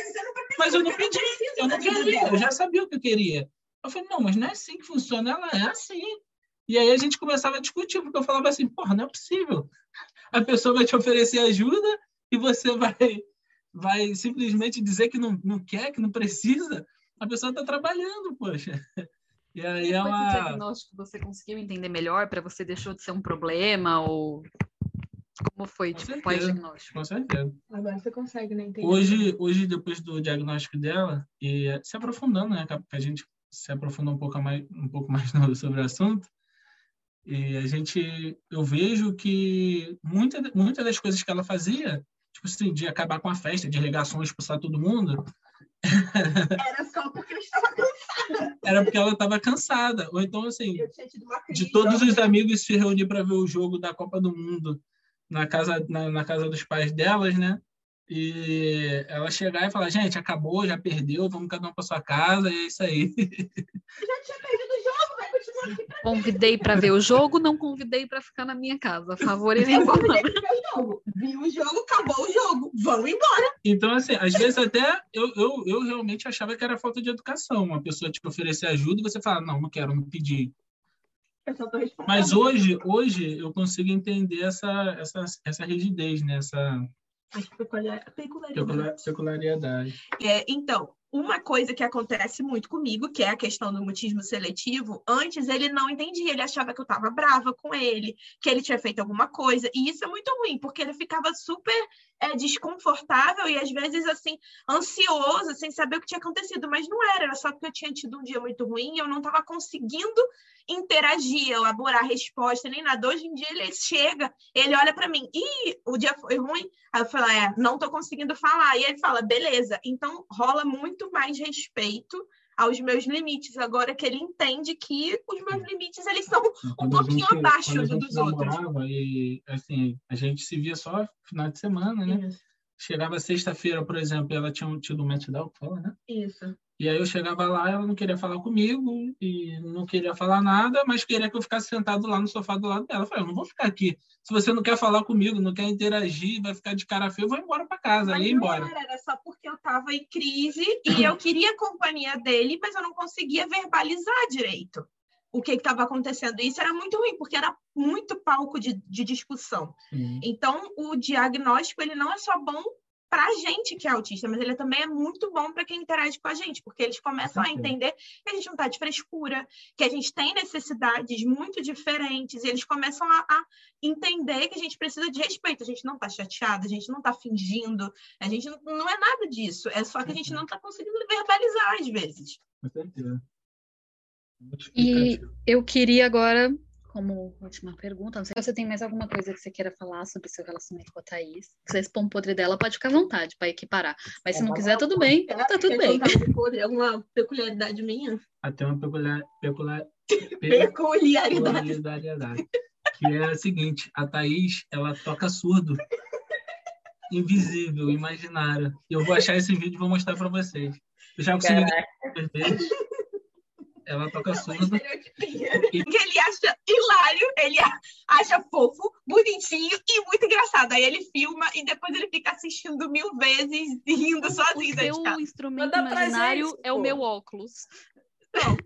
mas eu não pedi, eu não queria, eu já sabia o que eu queria. Eu falei, não, mas não é assim que funciona, ela é assim. E aí a gente começava a discutir, porque eu falava assim, porra, não é possível. A pessoa vai te oferecer ajuda e você vai, vai simplesmente dizer que não, não quer, que não precisa. A pessoa está trabalhando, poxa. E aí E depois do ela. diagnóstico, você conseguiu entender melhor para você deixou de ser um problema ou como foi Com tipo certeza. pós-diagnóstico? Com certeza. Agora você consegue, né? Entender. Hoje, hoje, depois do diagnóstico dela, e se aprofundando, né, que a- gente se aprofundou um pouco mais, um pouco mais sobre o assunto, e a gente, eu vejo que muita, muita das coisas que ela fazia, tipo assim, de acabar com a festa, de regações, expulsar todo mundo, Era só porque eu estava cansada. era porque ela estava cansada. Ou então, assim, Eu de todos os amigos se reunir para ver o jogo da Copa do Mundo na casa, na, na casa dos pais delas, né? E ela chegar e falar, gente, acabou, já perdeu, vamos cada um para sua casa, e é isso aí. Já tinha perdido o jogo, vai continuar aqui pra Convidei para ver o jogo, não convidei para ficar na minha casa. A favor Eu nem convidei pra ver o jogo. Vi o jogo, acabou o jogo. Vamos embora. Então, assim, às vezes até eu, eu, eu realmente achava que era falta de educação. Uma pessoa te oferecer ajuda e você fala, não, não quero, não pedi. Mas hoje, hoje eu consigo entender essa, essa, essa rigidez, né? essa peculiaridade. peculiar- peculiaridade. É, então, uma coisa que acontece muito comigo, que é a questão do mutismo seletivo, antes ele não entendia, ele achava que eu estava brava com ele, que ele tinha feito alguma coisa, e isso é muito ruim, porque ele ficava super é, desconfortável e às vezes assim, ansioso, sem saber o que tinha acontecido, mas não era, era só porque eu tinha tido um dia muito ruim eu não estava conseguindo interagir, elaborar resposta, nem nada. Hoje em dia ele chega, ele olha para mim, e o dia foi ruim, Aí eu falo, é, não tô conseguindo falar. E ele fala, beleza. Então rola muito mais respeito aos meus limites, agora que ele entende que os meus limites, eles são a pouquinho gente- abaixo quando a do gente dos outros. E, assim, a gente se via só final de semana, né? Isso, Chegava sexta-feira, por exemplo, ela tinha um- tido um matchdown, que fala, né? isso. E aí eu chegava lá, ela não queria falar comigo e não queria falar nada, mas queria que eu ficasse sentado lá no sofá do lado dela. Eu falei, eu não vou ficar aqui. Se você não quer falar comigo, não quer interagir, vai ficar de cara feia, eu vou embora para casa. Mas Aí ia embora. era, era só porque eu tava em crise e eu queria a companhia dele, mas eu não conseguia verbalizar direito. o que estava acontecendo. Isso era muito ruim, porque era muito palco de, de discussão. Sim. Então, o diagnóstico ele não é só bom para a gente que é autista, mas ele também é muito bom para quem interage com a gente, porque eles começam a entender que a gente não está de frescura, que a gente tem necessidades muito diferentes, e eles começam a, a entender que a gente precisa de respeito, a gente não está chateado, a gente não está fingindo, a gente não, não é nada disso, é só que a gente não está conseguindo verbalizar às vezes. Com certeza. E eu queria agora, como última pergunta, não sei se você tem mais alguma coisa que você queira falar sobre seu relacionamento com a Thaís. Se você expor um podre dela, pode ficar à vontade para equiparar. Mas se não quiser, tudo bem. Tá tudo Quer bem. um podre, alguma peculiaridade minha? Até uma peculiar, peculiar, Peculiaridade. peculiaridade. Que é a seguinte, a Thaís, ela toca surdo. Invisível, imaginário. E eu vou achar esse vídeo e vou mostrar para vocês. Eu já consegui. Ela toca surdo. Que ele acha hilário, ele acha fofo, bonitinho e muito engraçado. Aí ele filma e depois ele fica assistindo mil vezes e rindo sozinho O seu instrumento imaginário gente, é o meu óculos. Não.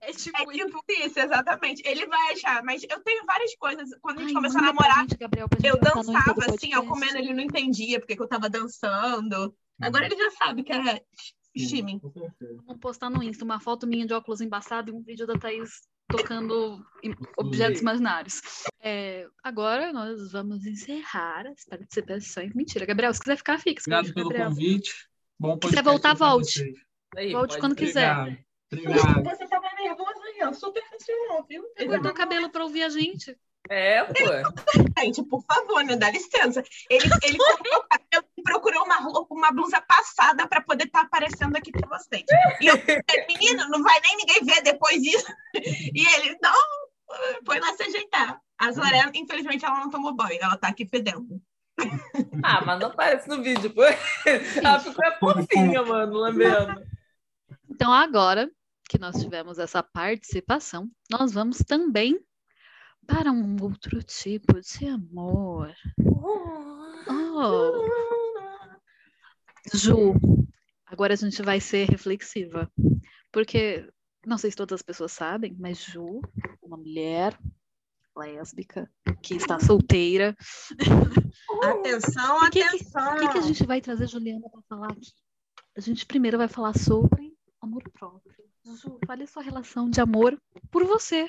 É tipo É tipo isso, exatamente. Ele vai achar, mas eu tenho várias coisas. Quando a gente Ai, começou a namorar, gente, Gabriel, eu dançava assim, podcast. comendo, ele não entendia porque que eu tava dançando. Agora ele já sabe que é certeza. Vamos postar no Insta uma foto minha de óculos embaçado e um vídeo da Thaís tocando objetos imaginários. É, agora nós vamos encerrar as participações. Mentira, Gabriel, se quiser ficar fixa. Obrigado pelo Gabriel. convite. Bom quiser podcast voltar, volte. Aí, Volte quando quiser. Obrigado. Obrigado. Você tava nervoso aí, ó. Super funcionou, viu? Você cortou o cabelo pra ouvir a gente. É, pô. Gente, por favor, né? Dá licença. Ele, ele cortou o cabelo e procurou uma roupa, uma blusa passada para poder estar aparecendo aqui para vocês. E eu, menino, não vai nem ninguém ver depois disso. E ele, não, foi lá se ajeitar. A Zoré, infelizmente, ela não tomou banho, ela tá aqui fedendo. Ah, mas não aparece no vídeo, pô. Ela ficou fofinha, mano, lambendo. Então, agora que nós tivemos essa participação, nós vamos também para um outro tipo de amor. Oh. Ju, agora a gente vai ser reflexiva. Porque, não sei se todas as pessoas sabem, mas Ju, uma mulher lésbica, que está solteira. Atenção, O que atenção. O que, que a gente vai trazer, Juliana, para falar aqui? A gente primeiro vai falar sobre amor próprio. Ju, fale sua relação de amor por você,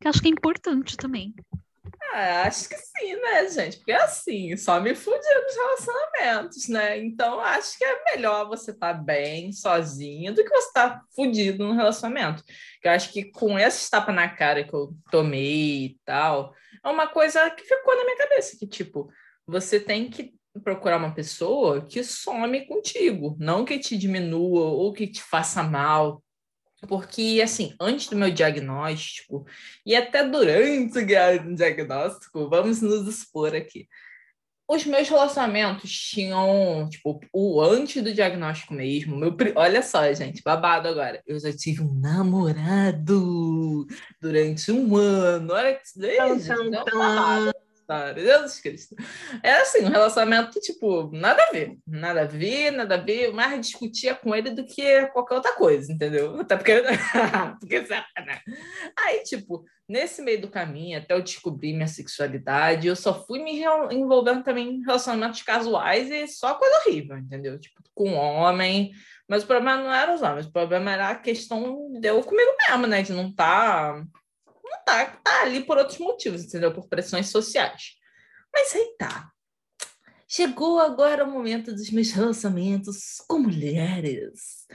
que acho que é importante também. Ah, acho que sim, né, gente? Porque assim, só me fudi nos relacionamentos, né? Então acho que é melhor você estar bem sozinha do que você estar fudido no relacionamento. Eu acho que com esse tapa na cara que eu tomei e tal, é uma coisa que ficou na minha cabeça, que tipo, você tem que procurar uma pessoa que some contigo, não que te diminua ou que te faça mal. Porque, assim, antes do meu diagnóstico, e até durante o dia- diagnóstico, vamos nos expor aqui. Os meus relacionamentos tinham, tipo, o antes do diagnóstico mesmo. Meu, olha só, gente, babado agora. Eu já tive um namorado durante um ano. Olha que gente, tum, é um babado história. Jesus Cristo. É assim, um relacionamento, tipo, nada a ver. Nada a ver, nada a ver. Eu mais discutia com ele do que qualquer outra coisa, entendeu? Até porque. porque né? Aí, tipo, nesse meio do caminho, até eu descobrir minha sexualidade, eu só fui me envolvendo também em relacionamentos casuais e só coisa horrível, entendeu? Tipo, com homem. Mas o problema não era os homens, o problema era a questão de eu comigo mesmo, né? De não tá. Tá, tá ali por outros motivos, entendeu? Por pressões sociais. Mas aí tá. Chegou agora o momento dos meus relacionamentos com mulheres.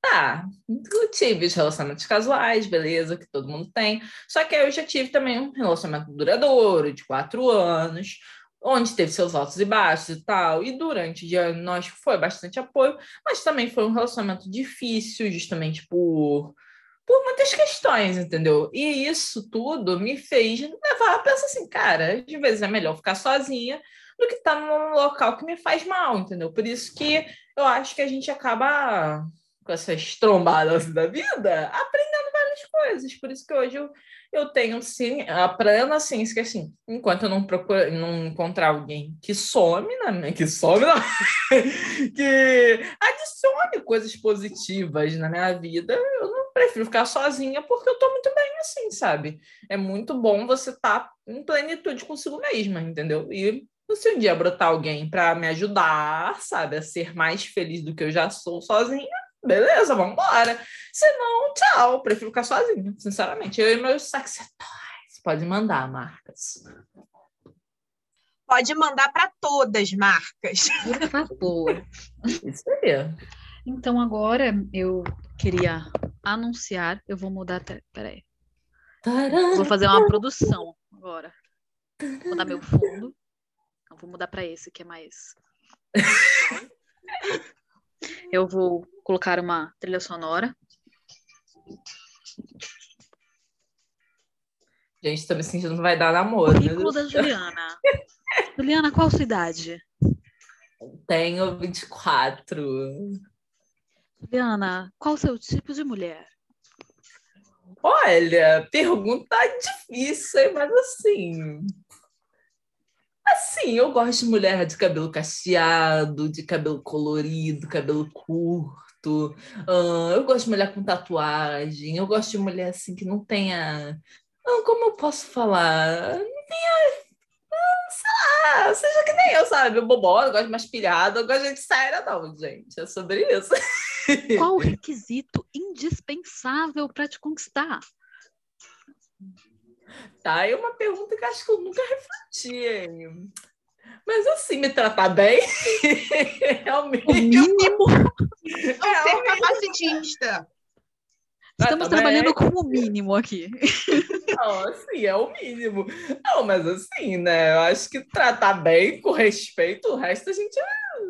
Tá, eu tive os relacionamentos casuais, beleza, que todo mundo tem. Só que eu já tive também um relacionamento duradouro, de quatro anos, onde teve seus altos e baixos e tal. E durante o diagnóstico foi bastante apoio, mas também foi um relacionamento difícil, justamente por, por muitas questões, entendeu? E isso tudo me fez levar a pensar assim, cara, às vezes é melhor ficar sozinha do que estar num local que me faz mal, entendeu? Por isso que eu acho que a gente acaba com essas trombadas da vida aprendendo várias coisas. Por isso que hoje eu, eu tenho sim, a plena ciência que assim, enquanto eu não procuro, não encontrar alguém que some, né? Que some, não, que adicione coisas positivas na minha vida, eu não prefiro ficar sozinha porque eu tô muito bem assim, sabe? É muito bom você estar tá em plenitude consigo mesma, entendeu? E se um dia brotar alguém para me ajudar, sabe, a ser mais feliz do que eu já sou sozinha, beleza, vamos embora. Se não, tchau, prefiro ficar sozinha, sinceramente. Eu e meus sexy toys. Pode mandar, marcas. Pode mandar para todas marcas. Por favor. Isso aí. Então agora eu queria anunciar, eu vou mudar até, peraí. Vou fazer uma produção agora. Vou mudar meu fundo. Não, vou mudar para esse que é mais. Eu vou colocar uma trilha sonora. Gente, tô me sentindo que vai dar namoro. Currículo da Juliana. Juliana, qual a sua idade? Tenho 24. Juliana, qual o seu tipo de mulher? Olha, pergunta difícil, mas assim. Assim, eu gosto de mulher de cabelo cacheado, de cabelo colorido, cabelo curto. Uh, eu gosto de mulher com tatuagem. Eu gosto de mulher assim que não tenha. Uh, como eu posso falar? Não tenha. Sei lá, seja que nem eu, sabe? Bobó, eu gosto de mais pilhada, eu gosto de gente séria, não, gente. É sobre isso. Qual o requisito indispensável para te conquistar? Tá, é uma pergunta que acho que eu nunca refleti, hein? Mas assim, me tratar bem é o mínimo. O mínimo. É ser capacitista. Estamos ah, trabalhando com o mínimo aqui. Não, assim, é o mínimo. Não, mas assim, né? Eu acho que tratar bem, com respeito, o resto a gente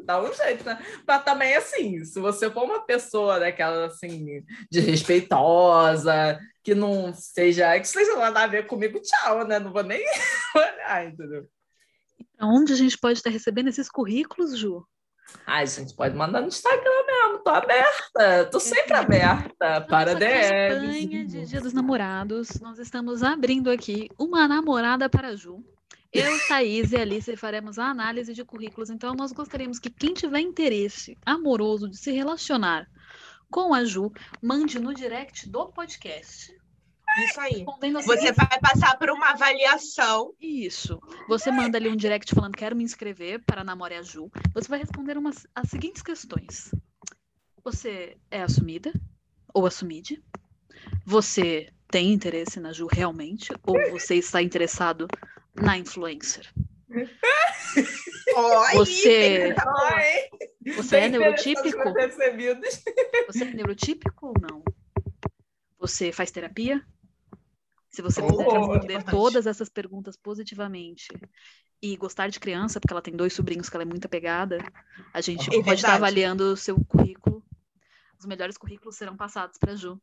dá um jeito, né? Mas também, assim, se você for uma pessoa daquela, assim, desrespeitosa, que não seja, que seja nada a ver comigo, tchau, né? Não vou nem olhar, entendeu? Onde a gente pode estar recebendo esses currículos, Ju? Ai, gente, pode mandar no Instagram mesmo, tô aberta, tô sempre aberta para DM. campanha de Dia dos Namorados, nós estamos abrindo aqui uma namorada para Ju. Eu, Thaís e Alice faremos a análise de currículos, então nós gostaríamos que quem tiver interesse amoroso de se relacionar com a Ju, mande no direct do podcast. Isso aí. Você vai passar por uma avaliação. Isso. Você manda ali um direct falando quero me inscrever para namorar a Ju. Você vai responder umas, as seguintes questões. Você é assumida ou assumide? Você tem interesse na Ju realmente? Ou você está interessado na influencer? Oi, você, Oi. você é neurotípico? Você é neurotípico ou não? Você faz terapia? Se você oh, puder responder todas essas perguntas positivamente e gostar de criança, porque ela tem dois sobrinhos que ela é muito apegada, a gente é pode estar avaliando o seu currículo. Os melhores currículos serão passados para a Ju.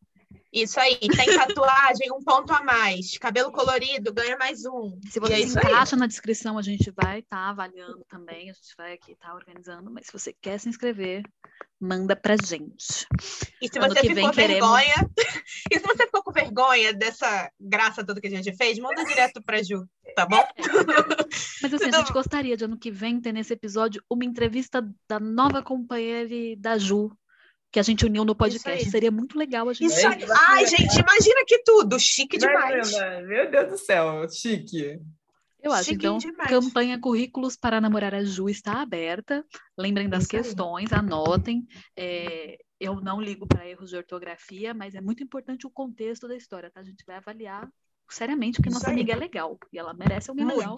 Isso aí, tem tatuagem, um ponto a mais. Cabelo colorido, ganha mais um. Se você é encaixa na descrição, a gente vai estar tá avaliando também, a gente vai aqui estar tá organizando, mas se você quer se inscrever, manda pra gente. E se ano você ficou com vergonha, e se você ficou com vergonha dessa graça toda que a gente fez, manda direto pra Ju, tá bom? É. Mas assim, a gente gostaria de ano que vem ter nesse episódio uma entrevista da nova companheira da Ju, que a gente uniu no podcast. Seria muito legal a gente. Isso aí. Ai, gente, imagina que tudo. Chique demais. Meu Deus do céu, chique. Eu acho. Chique então, demais. campanha Currículos para Namorar a Ju está aberta. Lembrem das Isso questões, aí. anotem. É, eu não ligo para erros de ortografia, mas é muito importante o contexto da história, tá? A gente vai avaliar seriamente porque isso nossa aí. amiga é legal e ela merece alguém Muito. legal.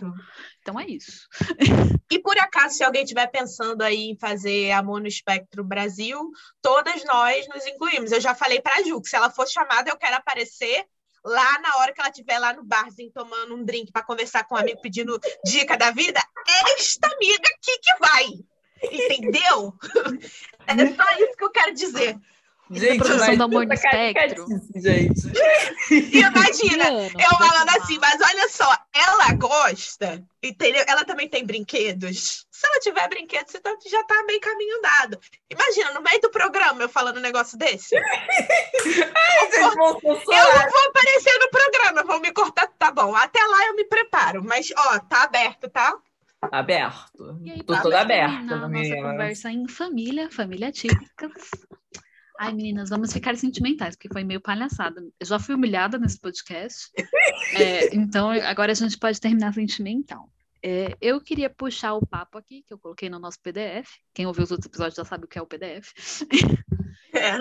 Então é isso. E por acaso, se alguém estiver pensando aí em fazer Amor no Espectro Brasil, todas nós nos incluímos. Eu já falei para a Ju que se ela for chamada, eu quero aparecer lá na hora que ela estiver lá no barzinho tomando um drink para conversar com um amigo pedindo dica da vida. Esta amiga aqui que vai. Entendeu? É só isso que eu quero dizer. Gente, produção do Amor no Espectro. gente. Imagina, eu falando assim, mas olha só, ela gosta, entendeu? Ela também tem brinquedos. Se ela tiver brinquedos, você tá- já tá meio caminho andado. Imagina, no meio do programa eu falando um negócio desse. Vocês vão Eu não vou aparecer no programa, vão me cortar, tá bom. Até lá eu me preparo, mas ó, tá aberto, tá? Aberto. E aí, Tô toda aberta, nossa conversa em família, família típica. Ai, meninas, vamos ficar sentimentais, porque foi meio palhaçada. Eu já fui humilhada nesse podcast. É, então, agora a gente pode terminar sentimental. É, eu queria puxar o papo aqui, que eu coloquei no nosso PDF. Quem ouviu os outros episódios já sabe o que é o PDF. É.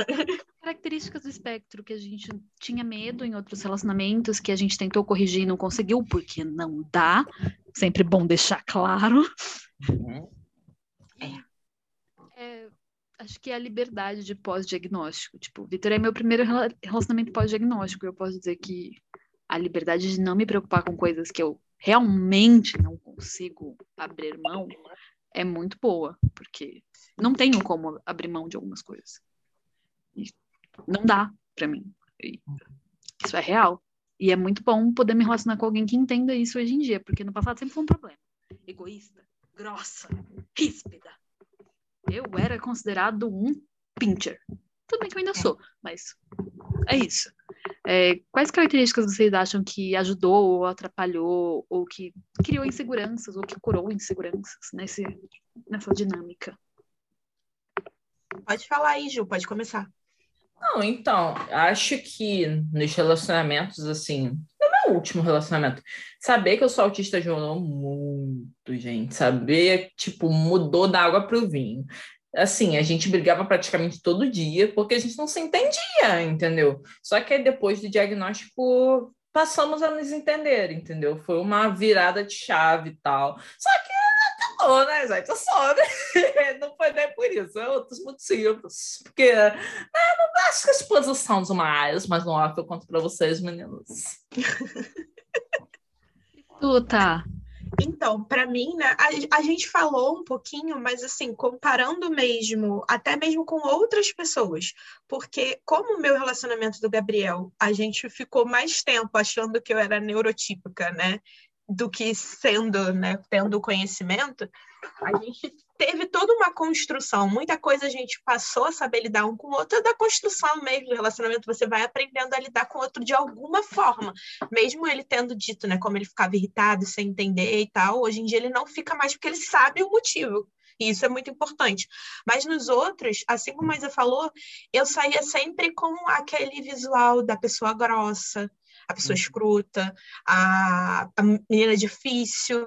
Características do espectro que a gente tinha medo em outros relacionamentos, que a gente tentou corrigir e não conseguiu, porque não dá. Sempre bom deixar claro. Uhum. É, acho que é a liberdade de pós-diagnóstico. Tipo, Vitor é meu primeiro rela- relacionamento pós-diagnóstico. Eu posso dizer que a liberdade de não me preocupar com coisas que eu realmente não consigo abrir mão é muito boa, porque não tenho como abrir mão de algumas coisas. E não dá pra mim. E isso é real. E é muito bom poder me relacionar com alguém que entenda isso hoje em dia, porque no passado sempre foi um problema. Egoísta, grossa, ríspida. Eu era considerado um pincher. Tudo bem que eu ainda sou, mas é isso. É, quais características vocês acham que ajudou ou atrapalhou, ou que criou inseguranças, ou que curou inseguranças nesse, nessa dinâmica? Pode falar aí, Ju, pode começar. Não, então, acho que nos relacionamentos, assim, meu último relacionamento, saber que eu sou autista ajudou muito, gente. Saber, tipo, mudou da água para o vinho. Assim, a gente brigava praticamente todo dia porque a gente não se entendia, entendeu? Só que depois do diagnóstico passamos a nos entender, entendeu? Foi uma virada de chave e tal. Só que acabou, né, gente? É só, né? Não foi nem por isso, é outros motivos. Porque né, não acho que a exposição demais, mas no off eu conto pra vocês, meninos. Tu, tá. Então, para mim, né, a, a gente falou um pouquinho, mas assim, comparando mesmo, até mesmo com outras pessoas, porque como o meu relacionamento do Gabriel, a gente ficou mais tempo achando que eu era neurotípica, né, do que sendo, né, tendo conhecimento, a gente teve toda uma construção, muita coisa a gente passou a saber lidar um com o outro, é da construção mesmo do relacionamento, você vai aprendendo a lidar com o outro de alguma forma, mesmo ele tendo dito, né, como ele ficava irritado, sem entender e tal, hoje em dia ele não fica mais porque ele sabe o motivo. E isso é muito importante. Mas nos outros, assim como a Isa falou, eu saía sempre com aquele visual da pessoa grossa, a pessoa escrota, a, a menina difícil.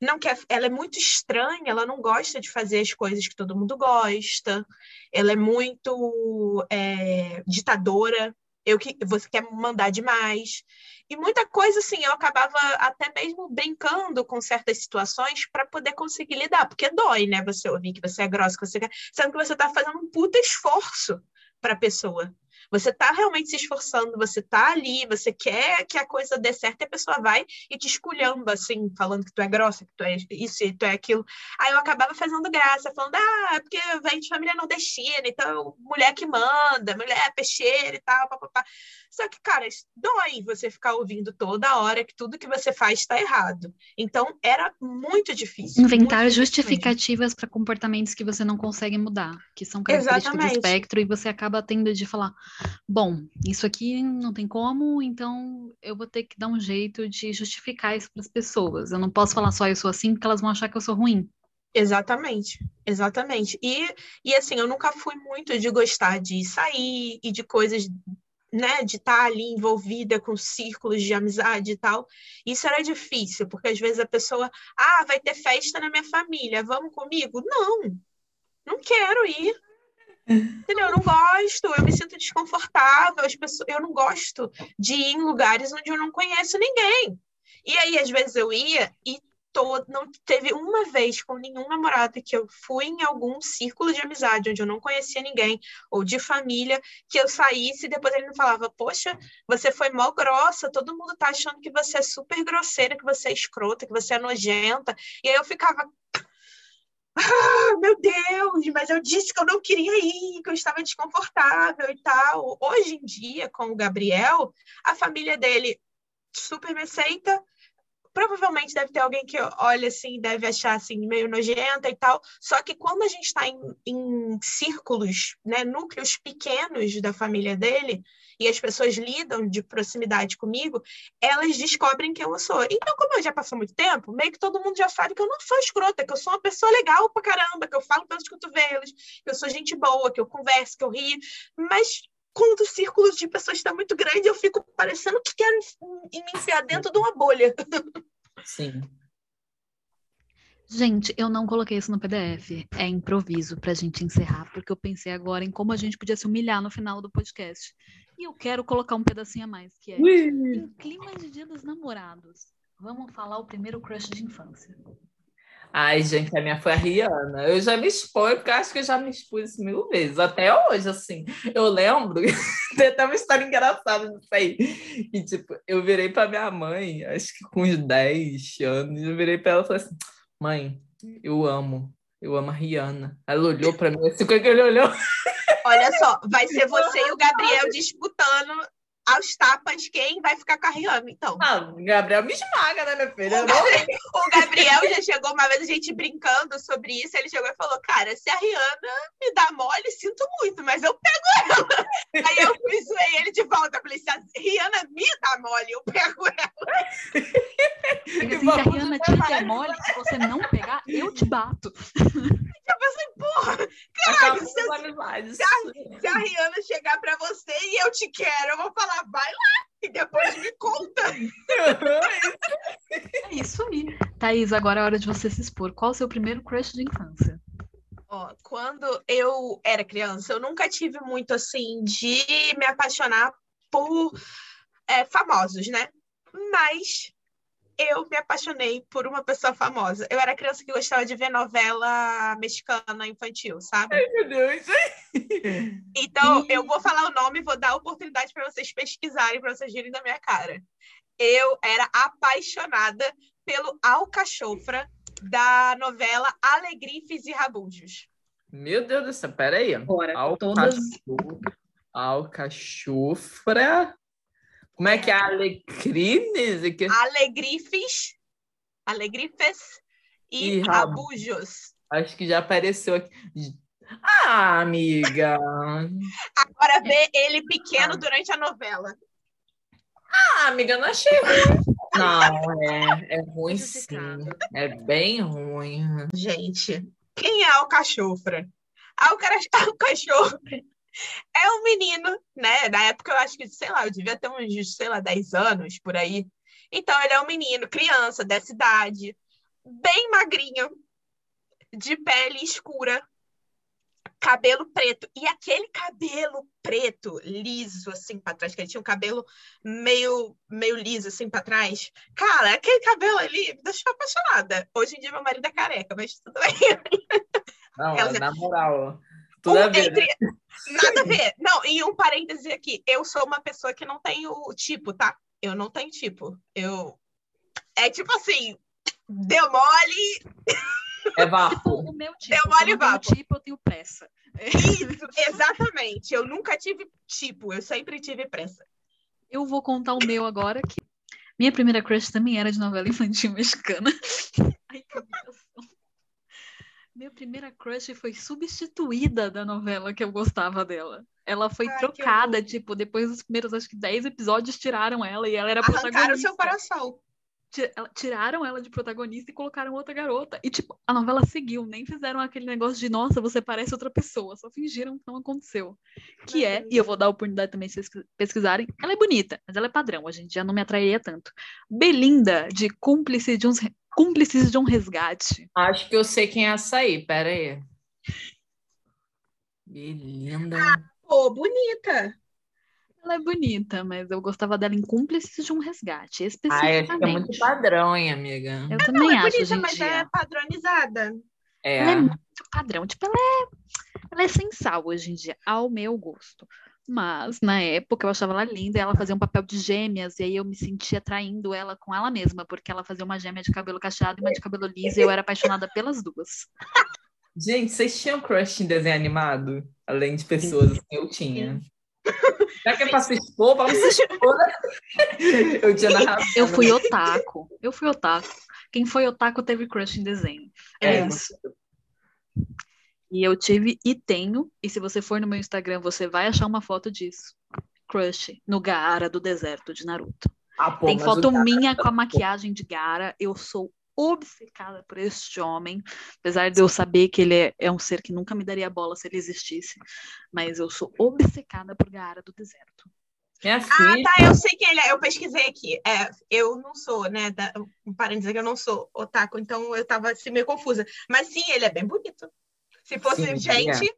Não quer, ela é muito estranha, ela não gosta de fazer as coisas que todo mundo gosta, ela é muito é, ditadora, eu que você quer mandar demais. E muita coisa assim, eu acabava até mesmo brincando com certas situações para poder conseguir lidar, porque dói, né? Você ouvir que você é grossa, que você quer, sendo que você está fazendo um puta esforço para a pessoa. Você está realmente se esforçando, você está ali, você quer que a coisa dê certo e a pessoa vai e te esculhamba, assim, falando que tu é grossa, que tu é isso e tu é aquilo. Aí eu acabava fazendo graça, falando, ah, é porque vem de família nordestina, então mulher que manda, mulher peixeira e tal, papapá. Só que, cara, dói você ficar ouvindo toda hora que tudo que você faz está errado. Então, era muito difícil. Inventar muito justificativas para comportamentos que você não consegue mudar, que são características do Exatamente. espectro, e você acaba tendo de falar: bom, isso aqui não tem como, então eu vou ter que dar um jeito de justificar isso para as pessoas. Eu não posso falar só eu sou assim, porque elas vão achar que eu sou ruim. Exatamente, exatamente. E, e assim, eu nunca fui muito de gostar de sair e de coisas, né, de estar ali envolvida com círculos de amizade e tal. Isso era difícil, porque às vezes a pessoa, ah, vai ter festa na minha família, vamos comigo? Não, não quero ir. Entendeu? Eu não gosto, eu me sinto desconfortável, as pessoas, eu não gosto de ir em lugares onde eu não conheço ninguém. E aí, às vezes, eu ia e todo, não teve uma vez com nenhum namorado que eu fui em algum círculo de amizade onde eu não conhecia ninguém, ou de família, que eu saísse e depois ele me falava, poxa, você foi mó grossa, todo mundo tá achando que você é super grosseira, que você é escrota, que você é nojenta. E aí eu ficava. ah, meu Deus, mas eu disse que eu não queria ir, que eu estava desconfortável e tal. Hoje em dia, com o Gabriel, a família dele super me aceita. Provavelmente deve ter alguém que olha assim, deve achar assim, meio nojenta e tal. Só que quando a gente está em, em círculos, né, núcleos pequenos da família dele, e as pessoas lidam de proximidade comigo, elas descobrem quem eu sou. Então, como eu já passou muito tempo, meio que todo mundo já sabe que eu não sou escrota, que eu sou uma pessoa legal pra caramba, que eu falo pelos cotovelos, que eu sou gente boa, que eu converso, que eu rio. Mas quando o círculo de pessoas está muito grande, eu fico parecendo que quero me enfiar dentro de uma bolha. Sim. Gente, eu não coloquei isso no PDF. É improviso pra gente encerrar, porque eu pensei agora em como a gente podia se humilhar no final do podcast. E eu quero colocar um pedacinho a mais, que é em clima de dia dos namorados. Vamos falar o primeiro crush de infância. Ai, gente, a minha foi a Rihanna. Eu já me exponho, porque eu acho que eu já me expus mil vezes, até hoje, assim. Eu lembro, tem até uma história engraçada disso aí. E, tipo, eu virei pra minha mãe, acho que com uns 10 anos, eu virei pra ela e falei assim: mãe, eu amo, eu amo a Rihanna. Ela olhou pra mim, assim, quando ele olhou. Olha só, vai ser você e o Gabriel disputando aos tapas quem vai ficar com a Rihanna, então. Ah, o Gabriel me esmaga, né, minha filha? O Gabriel, o Gabriel já chegou uma vez a gente brincando sobre isso, ele chegou e falou: Cara, se a Rihanna me dá mole, sinto muito, mas eu pego ela. Aí eu fui zoei ele de volta. Eu falei: Se a Rihanna me dá mole, eu pego ela. Assim, se a Rihanna te der mole, se você não pegar, eu te bato. Eu pensei, porra, caralho, se, a, se, a, se a Rihanna chegar pra você e eu te quero, eu vou falar, vai lá, e depois me conta. É isso aí. Thaís, agora é hora de você se expor. Qual o seu primeiro crush de infância? Ó, quando eu era criança, eu nunca tive muito assim de me apaixonar por é, famosos, né? Mas eu me apaixonei por uma pessoa famosa. Eu era criança que gostava de ver novela mexicana infantil, sabe? Ai, meu Deus. Então, eu vou falar o nome, vou dar a oportunidade para vocês pesquisarem, para vocês virem da minha cara. Eu era apaixonada pelo Alcachofra da novela Alegrifes e Rabujos. Meu Deus do céu, peraí. Bora, Alcachofra. todas- Alcachofra. Como é que é? Alecrines? Que- Alegrifes, Alegrifes e Rabu- Rabujos. Acho que já apareceu aqui. Ah, amiga. Agora vê ele pequeno durante a novela. Ah, amiga, não achei ruim. Não, é, é ruim sim. É bem ruim. Gente, quem é Alcachofra? Alcara- Alcachofra é um menino, né? Na época eu acho que, sei lá, eu devia ter uns, sei lá, 10 anos por aí. Então ele é um menino, criança dessa idade, bem magrinho, de pele escura, cabelo preto. E aquele cabelo preto, liso, assim, pra trás, que ele tinha um cabelo meio, meio liso, assim, pra trás. Cara, aquele cabelo ali me deixou apaixonada. Hoje em dia meu marido é careca, mas tudo bem. Não, Ela- na moral. Tudo Um a ver. entre- Nada a ver. Não, e um parêntese aqui. Eu sou uma pessoa que não tenho tipo, tá? Eu não tenho tipo. Eu. É tipo assim, deu mole, É vapo. O meu tipo, Deu eu mole tenho vapo. tipo, eu tenho pressa. Isso, exatamente. Eu nunca tive tipo, eu sempre tive pressa. Eu vou contar o meu agora, que minha primeira crush também era de novela infantil mexicana. Ai, que. Minha primeira crush foi substituída da novela que eu gostava dela. Ela foi Ai, trocada, tipo, depois dos primeiros, acho que 10 episódios, tiraram ela e ela era Arrancaram o protagonista. seu coração. Ela- Tiraram ela de protagonista e colocaram outra garota. E, tipo, a novela seguiu, nem fizeram aquele negócio de, nossa, você parece outra pessoa. Só fingiram que não aconteceu. Que é, e eu vou dar a oportunidade também de vocês pesquisarem, ela é bonita, mas ela é padrão, a gente já não me atrairia tanto. Belinda, de Cúmplice de, Cúmplices de um Resgate. Acho que eu sei quem é essa aí. Pera aí. Belinda. Pô, bonita. Ela é bonita, mas eu gostava dela em Cúmplices de um Resgate, Ai, acho que é muito especificamente. padrão, hein, amiga? Eu também É acho, bonita, hoje em mas dia. é padronizada. É. Ela é muito padrão. Tipo, ela é, ela é sem sal hoje em dia, ao meu gosto. Mas, na época, eu achava ela linda e ela fazia um papel de gêmeas, e aí eu me sentia traindo ela com ela mesma, porque ela fazia uma gêmea de cabelo cacheado e uma de cabelo liso, e eu era apaixonada pelas duas. Gente, vocês tinham crush em desenho animado? Além de pessoas, assim, eu tinha. Já que é pra se expor, vamos se expor. né? Eu tinha na Eu fui otaku. Eu fui otaku. Quem foi otaku teve crush em desenho. É, É, isso. E eu tive e tenho. E se você for no meu Instagram, você vai achar uma foto disso. Crush no Gaara do deserto de Naruto. Ah, pô, Tem foto minha com a maquiagem de Gaara. Eu sou obcecada por este homem, apesar de eu saber que ele é, é um ser que nunca me daria bola se ele existisse, mas eu sou obcecada por Gaara do deserto. Minha Ah, filha. tá, eu sei quem ele é. Eu pesquisei aqui. É, eu não sou, né? Da, para dizer que eu não sou otaku, então eu tava assim, meio confusa. Mas sim, ele é bem bonito. Se fosse Sim, gente,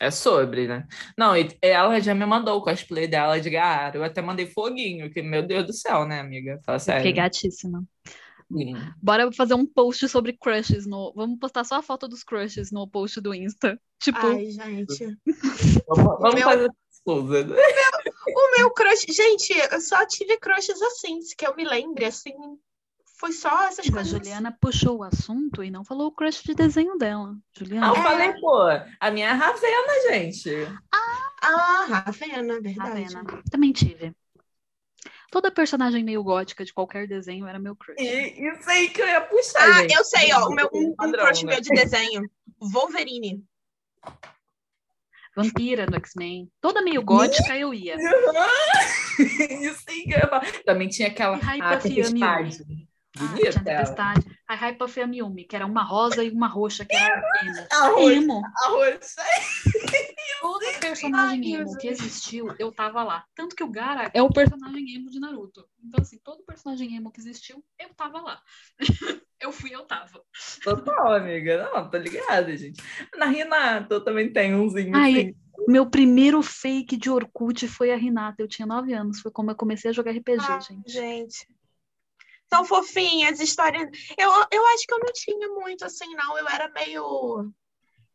É sobre, né? Não, e ela já me mandou o cosplay dela de Gaara. Eu até mandei foguinho, que, meu Deus do céu, né, amiga? Fala Fiquei sério. gatíssima. Foguinho. Bora fazer um post sobre crushes no. Vamos postar só a foto dos crushes no post do Insta. Tipo, ai, gente. Vamos, vamos meu- fazer coisa. O meu crush, gente, eu só tive crushes assim, que eu me lembre, assim. Foi só essas a coisas. Juliana puxou o assunto e não falou o crush de desenho dela. Ah, Juliana, eu falei, pô, a minha é a Ravena, gente. Ah, Ravena, verdade. Ravena. Também tive. Toda personagem meio gótica de qualquer desenho era meu crush. E isso aí que eu ia puxar, Ah, gente. eu sei, ó, o meu, um, um crush né? meu de desenho. Wolverine. Vampira do X-Men. Toda meio gótica eu ia. Isso aí que eu ia falar. Também tinha aquela E Hype a. Ah, Bonita tinha ela. Tempestade. A Hype of Yami, que era uma rosa e uma roxa, que era emo. Arroz. Emo. Arroz. Toda personagem Ai, emo que existiu, eu tava lá. Tanto que o Gara é o personagem emo de Naruto. Então, assim, todo personagem emo que existiu, eu tava lá. eu fui, eu tava. Total, amiga. Não, tô ligada, gente. Na Renata eu também tenho umzinho Ai, assim. Meu primeiro fake de Orkut foi a Renata. Eu tinha nove anos. Foi como eu comecei a jogar RPG, Ah, gente. gente. São fofinhas, histórias. Eu, eu acho que eu não tinha muito assim, não. Eu era meio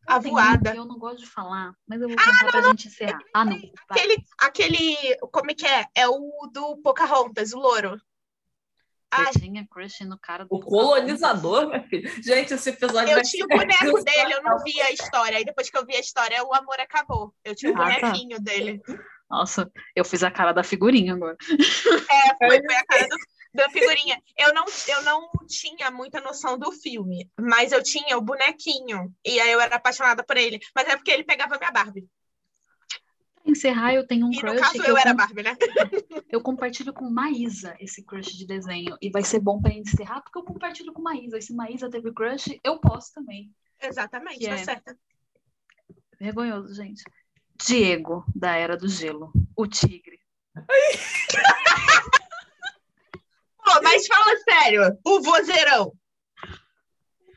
avoada. Eu não gosto de falar, mas eu vou contar pra gente encerrar. Ah, não. vai. Aquele, aquele. Como é que é? É o do Pocahontas, o louro. Ah, tinha crush no cara do O colonizador, minha filha. Gente, esse episódio eu tinha o boneco dele, eu não vi a história. Aí depois que eu vi a história, o amor acabou. Eu tinha o Ah, tá. bonequinho dele. Nossa, eu fiz a cara da figurinha agora. É, foi, foi a cara do, da figurinha. Eu não, eu não tinha muita noção do filme, mas eu tinha o bonequinho. E aí eu era apaixonada por ele. Mas é porque ele pegava minha Barbie. Pra encerrar, eu tenho um E no crush caso que eu eu, era com- Barbie, né? eu compartilho com Maísa esse crush de desenho. E vai ser bom pra encerrar, porque eu compartilho com Maísa. E se Maísa teve crush, eu posso também. Exatamente, Que tá é- certo. Vergonhoso, gente. Diego, da Era do Gelo. O tigre. Pô, mas fala sério, o vozeirão.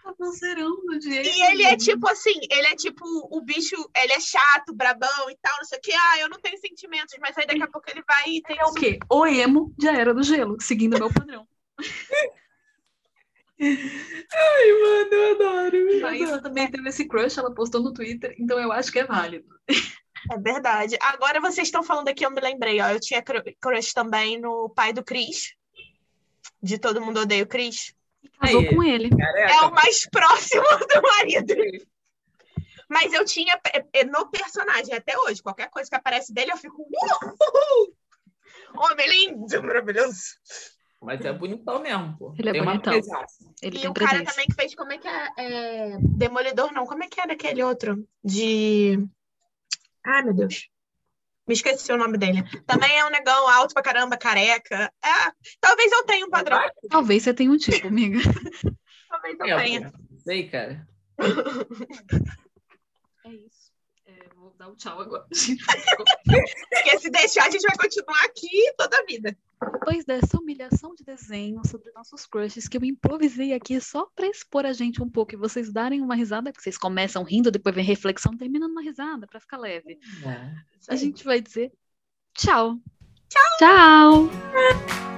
Tá vozeirão do Diego. E ele é tipo assim, ele é tipo o bicho, ele é chato, brabão e tal, não sei o que. Ah, eu não tenho sentimentos, mas aí daqui a pouco ele vai e tem Ele é o quê? O emo de A Era do Gelo, seguindo o meu padrão. Ai, mano, eu adoro. adoro. também teve esse crush, ela postou no Twitter, então eu acho que é válido. É verdade. Agora vocês estão falando aqui, eu me lembrei, ó. Eu tinha cru- crush também no pai do Chris. De Todo Mundo Odeia o Chris. Casou Aí. com ele. Careca. É o mais próximo do marido. Mas eu tinha é, é, no personagem, até hoje, qualquer coisa que aparece dele, eu fico. "Uhul!" Homem lindo, maravilhoso. Mas é bonitão mesmo, pô. Ele é Tem uma bonitão. Ele E tem o cara também que fez, como é que é? é, Demolidor, não. Como é que era aquele outro? De. Ai, meu Deus. Me esqueci o nome dele. Também é um negão alto pra caramba, careca. É, talvez eu tenha um padrão. Talvez você tenha um tipo, amiga. Talvez eu É, tenha. pô. Sei, cara. É isso. É, vou dar o tchau agora. Porque se deixar, a gente vai continuar aqui toda a vida. Depois dessa humilhação de desenho sobre nossos crushes, que eu improvisei aqui só pra expor a gente um pouco e vocês darem uma risada, porque vocês começam rindo, depois vem reflexão, terminando uma risada pra ficar leve. É. A gente vai dizer tchau. Tchau! Tchau!